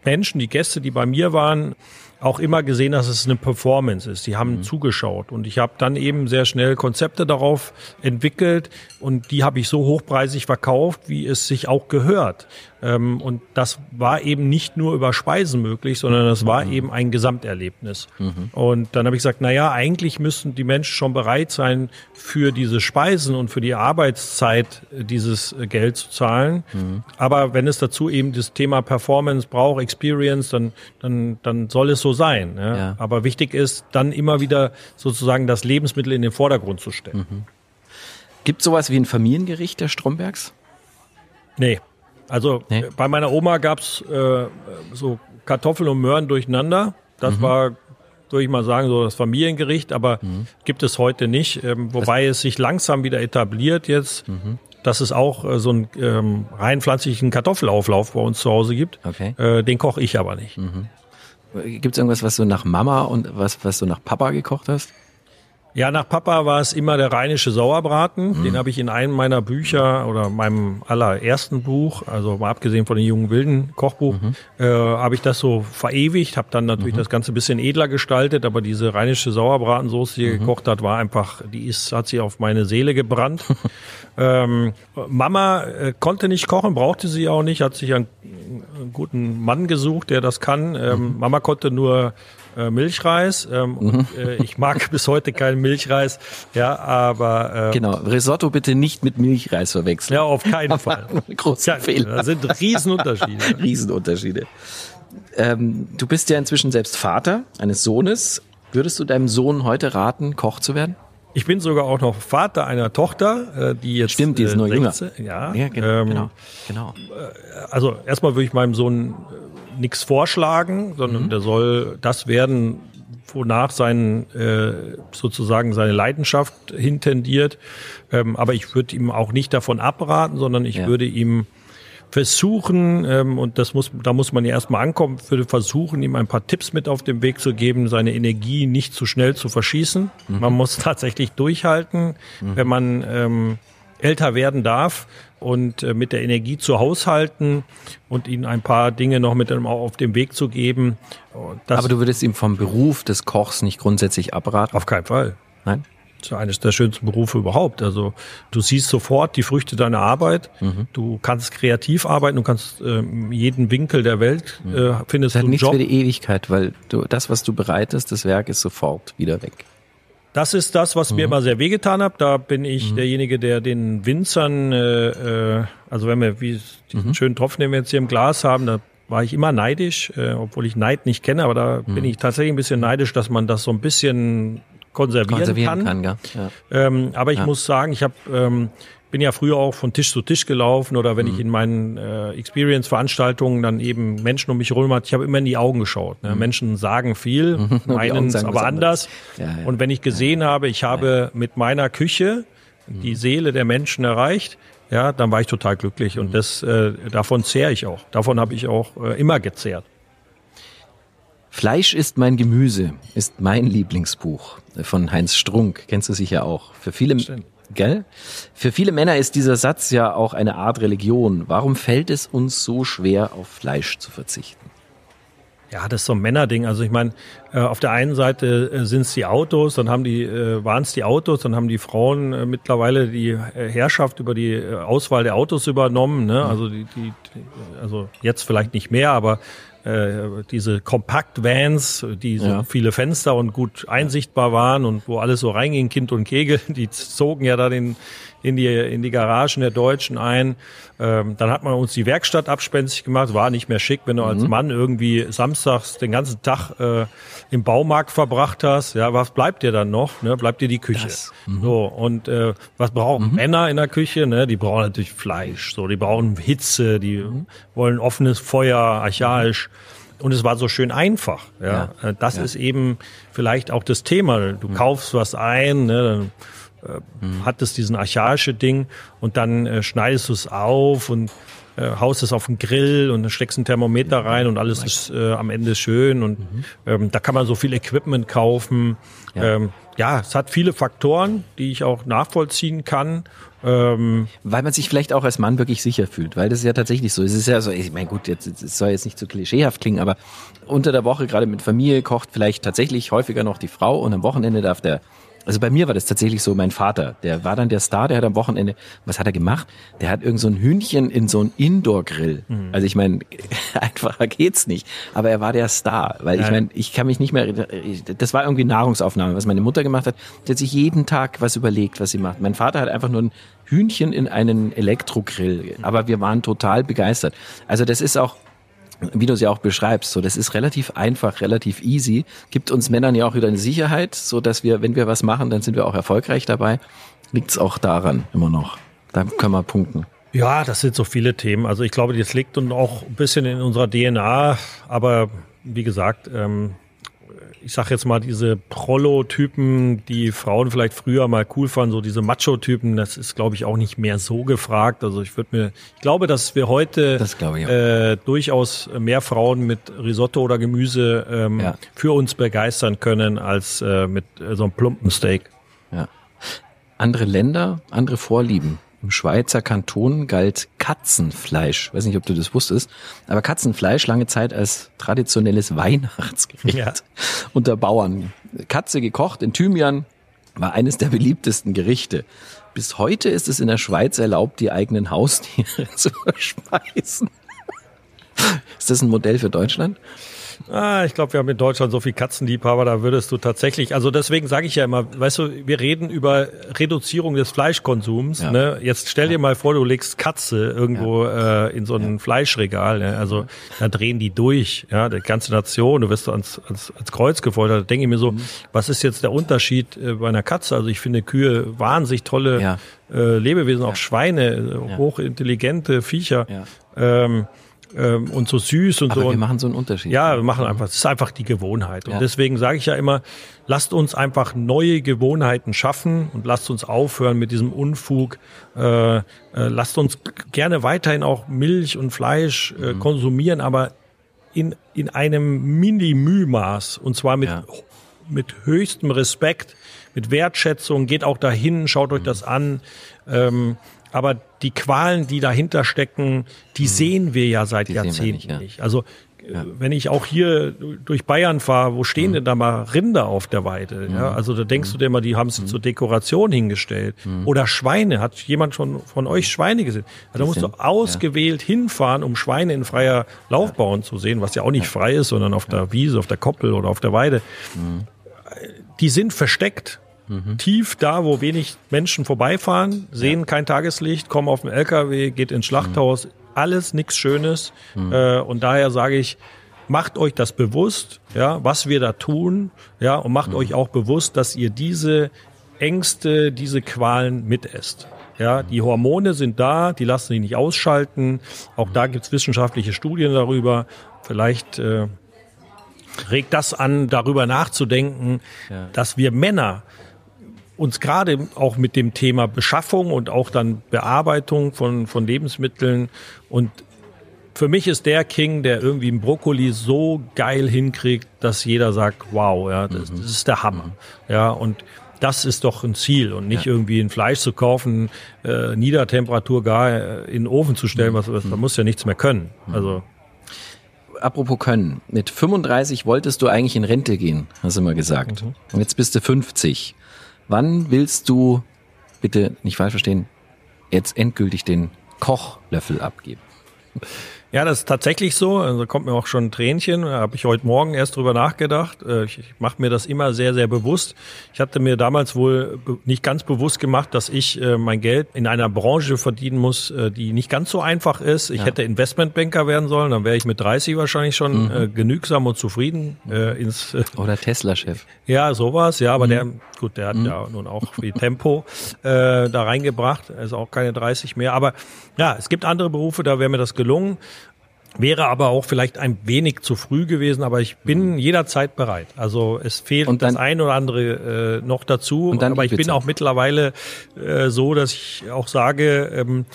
Menschen, die Gäste, die bei mir waren, auch immer gesehen, dass es eine Performance ist. Die haben mhm. zugeschaut und ich habe dann eben sehr schnell Konzepte darauf entwickelt und die habe ich so hochpreisig verkauft, wie es sich auch gehört. Ähm, und das war eben nicht nur über Speisen möglich, sondern das war mhm. eben ein Gesamterlebnis. Mhm. Und dann habe ich gesagt, na ja, eigentlich müssen die Menschen schon bereit sein, für diese Speisen und für die Arbeitszeit äh, dieses äh, Geld zu zahlen. Mhm. Aber wenn es dazu eben das Thema Performance braucht, Experience, dann, dann, dann soll es so sein. Ja? ja. Aber wichtig ist, dann immer wieder sozusagen das Lebensmittel in den Vordergrund zu stellen. Mhm. Gibt sowas wie ein Familiengericht der Strombergs? Nee. Also nee. bei meiner Oma gab's äh, so Kartoffeln und Möhren durcheinander. Das mhm. war, würde ich mal sagen, so das Familiengericht, aber mhm. gibt es heute nicht. Ähm, wobei das es sich langsam wieder etabliert jetzt, mhm. dass es auch äh, so einen ähm, rein pflanzlichen Kartoffelauflauf bei uns zu Hause gibt. Okay. Äh, den koche ich aber nicht. Mhm. Gibt es irgendwas, was du nach Mama und was, was du nach Papa gekocht hast? Ja, nach Papa war es immer der rheinische Sauerbraten. Mhm. Den habe ich in einem meiner Bücher oder meinem allerersten Buch, also mal abgesehen von den jungen Wilden Kochbuch, mhm. äh, habe ich das so verewigt, habe dann natürlich mhm. das Ganze ein bisschen edler gestaltet, aber diese rheinische Sauerbratensoße, die mhm. gekocht hat, war einfach, die ist, hat sie auf meine Seele gebrannt. (laughs) ähm, Mama äh, konnte nicht kochen, brauchte sie auch nicht, hat sich einen guten Mann gesucht, der das kann. Ähm, mhm. Mama konnte nur äh, Milchreis. Ähm, mhm. und, äh, ich mag (laughs) bis heute keinen Milchreis. Ja, aber äh, genau Risotto bitte nicht mit Milchreis verwechseln. Ja, auf keinen (laughs) Fall. Großer ja, Fehler. Da sind Riesenunterschiede. (laughs) Riesenunterschiede. Ähm, du bist ja inzwischen selbst Vater eines Sohnes. Würdest du deinem Sohn heute raten, Koch zu werden? Ich bin sogar auch noch Vater einer Tochter, äh, die jetzt stimmt, die ist nur 16, jünger. Ja, ja genau, ähm, genau, genau. Äh, also erstmal würde ich meinem Sohn nichts vorschlagen, sondern mhm. der soll das werden, wonach sein äh, sozusagen seine Leidenschaft hintendiert. Ähm, aber ich würde ihm auch nicht davon abraten, sondern ich ja. würde ihm versuchen, ähm, und das muss, da muss man ja erstmal ankommen, würde versuchen, ihm ein paar Tipps mit auf den Weg zu geben, seine Energie nicht zu schnell zu verschießen. Mhm. Man muss tatsächlich durchhalten, mhm. wenn man ähm, älter werden darf und äh, mit der Energie zu haushalten und ihnen ein paar Dinge noch mit auf den Weg zu geben. Aber du würdest ihm vom Beruf des Kochs nicht grundsätzlich abraten? Auf keinen Fall. Nein? Das ist eines der schönsten Berufe überhaupt. Also du siehst sofort die Früchte deiner Arbeit. Mhm. Du kannst kreativ arbeiten, du kannst äh, jeden Winkel der Welt mhm. äh, findest das hat du nichts Job. für die Ewigkeit, weil du das, was du bereitest, das Werk ist sofort wieder weg. Das ist das, was mhm. mir immer sehr wehgetan hat. Da bin ich mhm. derjenige, der den Winzern, äh, äh, also wenn wir wie diesen mhm. schönen Tropfen, den wir jetzt hier im Glas haben, da war ich immer neidisch, äh, obwohl ich Neid nicht kenne, aber da bin mhm. ich tatsächlich ein bisschen neidisch, dass man das so ein bisschen konservieren, konservieren kann. kann ja. Ähm, aber ich ja. muss sagen, ich habe ähm, bin ja früher auch von Tisch zu Tisch gelaufen oder wenn mhm. ich in meinen äh, Experience-Veranstaltungen dann eben Menschen um mich herum hatte, ich habe immer in die Augen geschaut. Ne? Mhm. Menschen sagen viel, (laughs) mhm. meinen es aber anders. Ja. Und wenn ich gesehen ja. habe, ich habe mit meiner Küche die mhm. Seele der Menschen erreicht, ja, dann war ich total glücklich und mhm. das äh, davon zehre ich auch. Davon habe ich auch äh, immer gezehrt. Fleisch ist mein Gemüse ist mein Lieblingsbuch von Heinz Strunk. Kennst du sicher auch. Für viele, Stimmt. gell? Für viele Männer ist dieser Satz ja auch eine Art Religion. Warum fällt es uns so schwer, auf Fleisch zu verzichten? Ja, das ist so ein Männerding. Also ich meine, äh, auf der einen Seite äh, sind es die Autos, dann haben die, äh, waren es die Autos, dann haben die Frauen äh, mittlerweile die äh, Herrschaft über die äh, Auswahl der Autos übernommen. Ne? Also die, die, also jetzt vielleicht nicht mehr, aber äh, diese Kompakt-Vans, die so ja. viele Fenster und gut einsichtbar waren und wo alles so reinging, Kind und Kegel, die zogen ja da den, in die, in die Garagen der Deutschen ein. Ähm, dann hat man uns die Werkstatt abspenstig gemacht, war nicht mehr schick, wenn du als Mann irgendwie samstags den ganzen Tag äh, im Baumarkt verbracht hast. Ja, was bleibt dir dann noch? Ne? Bleibt dir die Küche. Das, So, und äh, was brauchen Männer in der Küche? Ne? Die brauchen natürlich Fleisch, so, die brauchen Hitze, die wollen offenes Feuer, archaisch. Und es war so schön einfach. Ja, Ja. Äh, das Ja. ist eben vielleicht auch das Thema. Du kaufst was ein, ne, dann äh, hat es diesen archaische Ding und dann äh, schneidest du es auf und äh, haust es auf den Grill und dann steckst ein Thermometer rein und alles ist äh, am Ende schön und ähm, da kann man so viel Equipment kaufen. Ja. Ähm, ja, es hat viele Faktoren, die ich auch nachvollziehen kann. Ähm, Weil man sich vielleicht auch als Mann wirklich sicher fühlt, weil das ist ja tatsächlich so. Es ist ja so, ich meine, gut, jetzt, es soll jetzt nicht zu klischeehaft klingen, aber unter der Woche, gerade mit Familie, kocht vielleicht tatsächlich häufiger noch die Frau und am Wochenende darf der, also bei mir war das tatsächlich so, mein Vater, der war dann der Star, der hat am Wochenende, was hat er gemacht? Der hat irgend so ein Hühnchen in so ein Indoor-Grill. Also ich meine, (laughs) einfacher geht's nicht, aber er war der Star, weil ich meine, ich kann mich nicht mehr, das war irgendwie Nahrungsaufnahme, was meine Mutter gemacht hat. Die hat sich jeden Tag was überlegt, was sie macht. Mein Vater hat einfach nur ein Hühnchen in einen Elektrogrill, aber wir waren total begeistert. Also das ist auch, wie du es ja auch beschreibst, so das ist relativ einfach, relativ easy, gibt uns Männern ja auch wieder eine Sicherheit, so dass wir, wenn wir was machen, dann sind wir auch erfolgreich dabei. Liegt es auch daran immer noch. Da können wir punkten. Ja, das sind so viele Themen. Also ich glaube, das liegt uns auch ein bisschen in unserer DNA. Aber wie gesagt, ähm, ich sag jetzt mal, diese Prollo-Typen, die Frauen vielleicht früher mal cool fanden, so diese Macho-Typen, das ist, glaube ich, auch nicht mehr so gefragt. Also ich würde mir, ich glaube, dass wir heute äh, durchaus mehr Frauen mit Risotto oder Gemüse ähm, Ja. für uns begeistern können als äh, mit äh, so einem plumpen Steak. Ja. Andere Länder, andere Vorlieben. Im Schweizer Kanton galt Katzenfleisch. Weiß nicht, ob du das wusstest, aber Katzenfleisch lange Zeit als traditionelles Weihnachtsgericht Ja. unter Bauern. Katze gekocht in Thymian war eines der beliebtesten Gerichte. Bis heute ist es in der Schweiz erlaubt, die eigenen Haustiere (laughs) zu verspeisen. Ist das ein Modell für Deutschland? Ah, ich glaube, wir haben in Deutschland so viel Katzenliebhaber, da würdest du tatsächlich, also deswegen sage ich ja immer, weißt du, wir reden über Reduzierung des Fleischkonsums. Ja. Ne? Jetzt stell dir mal vor, du legst Katze irgendwo äh, in so ein Fleischregal, ne? also da drehen die durch, ja, die ganze Nation, du wirst so ans, ans, ans Kreuz gefoltert. Da denke ich mir so, Mhm. was ist jetzt der Unterschied äh, bei einer Katze? Also ich finde Kühe wahnsinnig tolle Ja. äh, Lebewesen, auch Schweine, äh, Ja. hochintelligente Viecher. Ja. Ähm, ähm, und so süß und Aber so. wir machen so einen Unterschied. ja, wir machen einfach, es ist einfach die Gewohnheit. Und Ja. deswegen sage ich ja immer, lasst uns einfach neue Gewohnheiten schaffen und lasst uns aufhören mit diesem Unfug. Äh, äh, lasst uns gerne weiterhin auch Milch und Fleisch äh, Mhm. konsumieren, aber in, in einem Mini-Mühmaß und zwar mit, Ja. mit höchstem Respekt, mit Wertschätzung. Geht auch dahin, schaut euch das an. Ähm, aber die Qualen, die dahinter stecken, die sehen wir ja seit Mhm. Die Jahrzehnten nicht, ja. nicht. Also äh, wenn ich auch hier durch Bayern fahre, wo Mhm. stehen denn da mal Rinder auf der Weide? Ja, also da denkst du dir immer, die haben Mhm. sie zur Dekoration hingestellt. Oder Schweine. Hat jemand schon von euch Schweine gesehen? Ja, da musst du ausgewählt hinfahren, um Schweine in freier Laufbahn zu sehen, was ja auch nicht frei ist, sondern auf der Wiese, auf der Koppel oder auf der Weide. Mhm. Die sind versteckt. Tief da, wo wenig Menschen vorbeifahren, sehen kein Tageslicht, kommen auf dem LKW, geht ins Schlachthaus, alles nichts Schönes. Äh, und daher sage ich, macht euch das bewusst, ja, was wir da tun, ja, und macht euch auch bewusst, dass ihr diese Ängste, diese Qualen mitesst. Ja, die Hormone sind da, die lassen sich nicht ausschalten. Auch da gibt's wissenschaftliche Studien darüber. Vielleicht äh, regt das an, darüber nachzudenken, dass wir Männer uns gerade auch mit dem Thema Beschaffung und auch dann Bearbeitung von, von Lebensmitteln und für mich ist der King, der irgendwie einen Brokkoli so geil hinkriegt, dass jeder sagt, wow, ja, das, das ist der Hammer. Ja, und das ist doch ein Ziel und nicht irgendwie ein Fleisch zu kaufen, äh, Niedertemperatur gar in den Ofen zu stellen, was, was da muss ja nichts mehr können. Also Apropos können. Mit 35 wolltest du eigentlich in Rente gehen, hast du mal gesagt. Und jetzt bist du 50. Wann willst du, bitte nicht falsch verstehen, jetzt endgültig den Kochlöffel abgeben? Ja, das ist tatsächlich so. Also kommt mir auch schon ein Tränchen. Da habe ich heute Morgen erst drüber nachgedacht. Äh, ich, ich mache mir das immer sehr, sehr bewusst. Ich hatte mir damals wohl nicht ganz bewusst gemacht, dass ich äh, mein Geld in einer Branche verdienen muss, äh, die nicht ganz so einfach ist. Ich ja. hätte Investmentbanker werden sollen, dann wäre ich mit 30 wahrscheinlich schon mhm. genügsam und zufrieden. Ins, Oder Tesla-Chef. Ja, sowas. Ja, aber mhm. der, gut, der hat mhm. ja nun auch wie Tempo da reingebracht. Er ist auch keine 30 mehr. Aber ja, es gibt andere Berufe, da wäre mir das gelungen. Wäre aber auch vielleicht ein wenig zu früh gewesen, aber ich bin mhm. jederzeit bereit. Also es fehlt dann, das ein oder andere äh, noch dazu. Und dann aber ich bin auch mittlerweile äh, so, dass ich auch sage, ähm,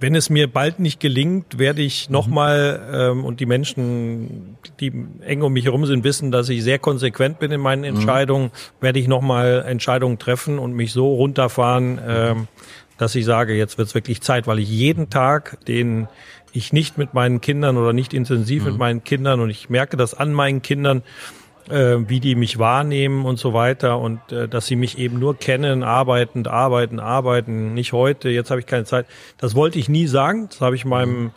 wenn es mir bald nicht gelingt, werde ich nochmal, mhm. ähm, und die Menschen, die eng um mich herum sind, wissen, dass ich sehr konsequent bin in meinen mhm. Entscheidungen, werde ich nochmal Entscheidungen treffen und mich so runterfahren, ähm, dass ich sage, jetzt wird es wirklich Zeit, weil ich jeden Tag den ich nicht mit meinen Kindern oder nicht intensiv mhm. mit meinen Kindern und ich merke das an meinen Kindern, äh, wie die mich wahrnehmen und so weiter und äh, dass sie mich eben nur kennen, arbeitend, arbeiten, arbeiten, nicht heute, jetzt habe ich keine Zeit. Das wollte ich nie sagen, das habe ich meinem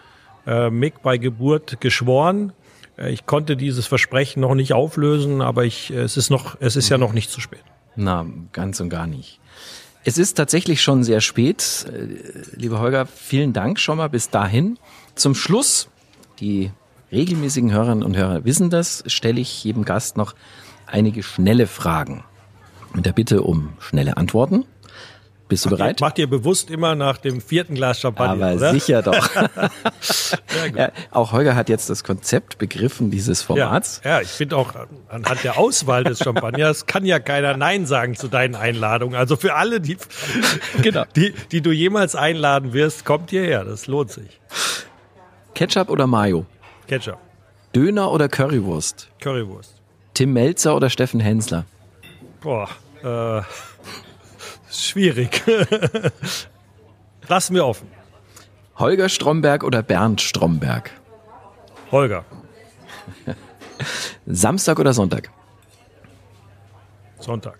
äh, Mick bei Geburt geschworen. Äh, ich konnte dieses Versprechen noch nicht auflösen, aber ich, es ist noch, es ist ja noch nicht zu spät. Na, ganz und gar nicht. Es ist tatsächlich schon sehr spät. Äh, lieber Holger, vielen Dank schon mal bis dahin. Zum Schluss, die regelmäßigen Hörerinnen und Hörer wissen das, stelle ich jedem Gast noch einige schnelle Fragen. Mit der Bitte um schnelle Antworten. Bist du bereit? Ihr, macht ihr bewusst immer nach dem vierten Glas Champagner, Aber oder? sicher doch. (laughs) ja, auch Holger hat jetzt das Konzept begriffen dieses Formats. Ja, ja ich finde auch anhand der Auswahl des Champagners kann ja keiner Nein sagen zu deinen Einladungen. Also für alle, die, genau. die, die du jemals einladen wirst, kommt hierher. Das lohnt sich. Ketchup oder Mayo? Ketchup. Döner oder Currywurst? Currywurst. Tim Melzer oder Steffen Hensler? Boah, äh, Schwierig. (laughs) Lassen wir offen. Holger Stromberg oder Bernd Stromberg? Holger. (laughs) Samstag oder Sonntag? Sonntag.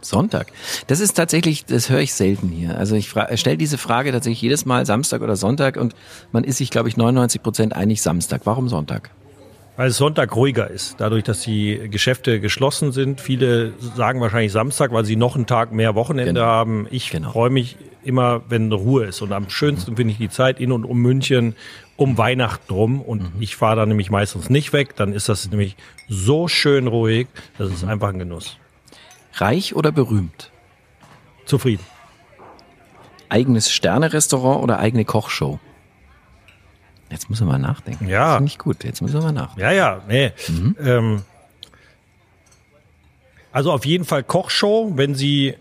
Sonntag. Das ist tatsächlich, das höre ich selten hier. Also ich stelle diese Frage tatsächlich jedes Mal Samstag oder Sonntag und man ist sich, glaube ich, 99 Prozent einig Samstag. Warum Sonntag? Weil Sonntag ruhiger ist, dadurch, dass die Geschäfte geschlossen sind. Viele sagen wahrscheinlich Samstag, weil sie noch einen Tag mehr Wochenende genau. haben. Ich genau. freue mich immer, wenn Ruhe ist. Und am schönsten mhm. finde ich die Zeit in und um München um Weihnachten rum. Und mhm. ich fahre da nämlich meistens nicht weg. Dann ist das nämlich so schön ruhig. Das ist mhm. einfach ein Genuss. Reich oder berühmt? Zufrieden. Eigenes Sterne-Restaurant oder eigene Kochshow? Jetzt müssen wir mal nachdenken. Ja. Das finde ich gut. Jetzt müssen wir mal nachdenken. Ja, ja, nee. Mhm. Ähm, also auf jeden Fall Kochshow, wenn sie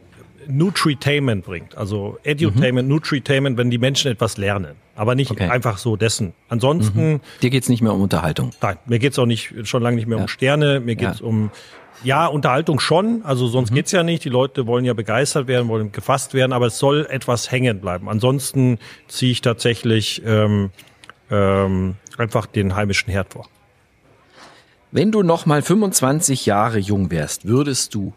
Nutritainment bringt. Also Edutainment, mhm. Nutritainment, wenn die Menschen etwas lernen. Aber nicht okay. einfach so dessen. Ansonsten. Mhm. Dir geht's nicht mehr um Unterhaltung. Nein, mir geht's auch nicht, schon lange nicht mehr ja. um Sterne. Mir geht's ja. um, ja, Unterhaltung schon. Also sonst mhm. geht's ja nicht. Die Leute wollen ja begeistert werden, wollen gefasst werden, aber es soll etwas hängen bleiben. Ansonsten ziehe ich tatsächlich ähm, ähm, einfach den heimischen Herd vor. Wenn du noch mal 25 Jahre jung wärst, würdest du?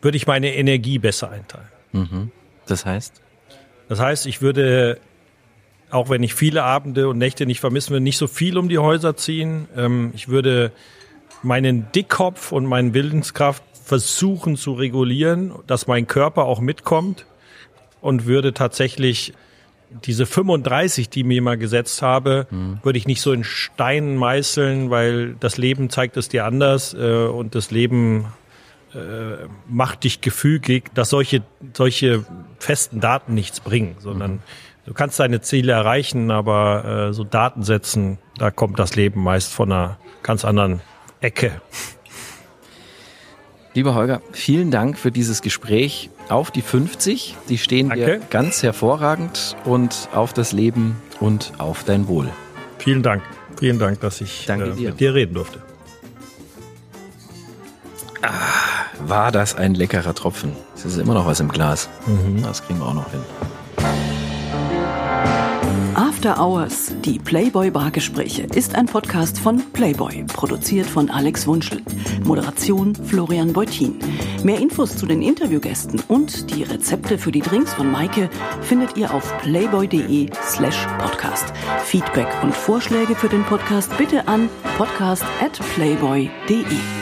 Würde ich meine Energie besser einteilen. Mhm. Das heißt? Das heißt, ich würde, auch wenn ich viele Abende und Nächte nicht vermissen würde, nicht so viel um die Häuser ziehen. Ähm, ich würde meinen Dickkopf und meinen Willenskraft versuchen zu regulieren, dass mein Körper auch mitkommt und würde tatsächlich diese 35, die mir mal gesetzt habe, mhm. würde ich nicht so in Steinen meißeln, weil das Leben zeigt es dir anders äh, und das Leben äh, macht dich gefügig, dass solche, solche festen Daten nichts bringen, sondern mhm. du kannst deine Ziele erreichen, aber äh, so Daten setzen, da kommt das Leben meist von einer ganz anderen Ecke. Lieber Holger, vielen Dank für dieses Gespräch auf die 50. Die stehen Danke. dir ganz hervorragend und auf das Leben und auf dein Wohl. Vielen Dank. Vielen Dank, dass ich äh, dir. mit dir reden durfte. Ah, war das ein leckerer Tropfen. Es ist immer noch was im Glas. Mhm. Das kriegen wir auch noch hin. After Hours, die Playboy Bargespräche, ist ein Podcast von Playboy, produziert von Alex Wunschel. Moderation Florian Beutin. Mehr Infos zu den Interviewgästen und die Rezepte für die Drinks von Maike findet ihr auf playboy.de slash podcast. Feedback und Vorschläge für den Podcast bitte an podcast at playboy.de.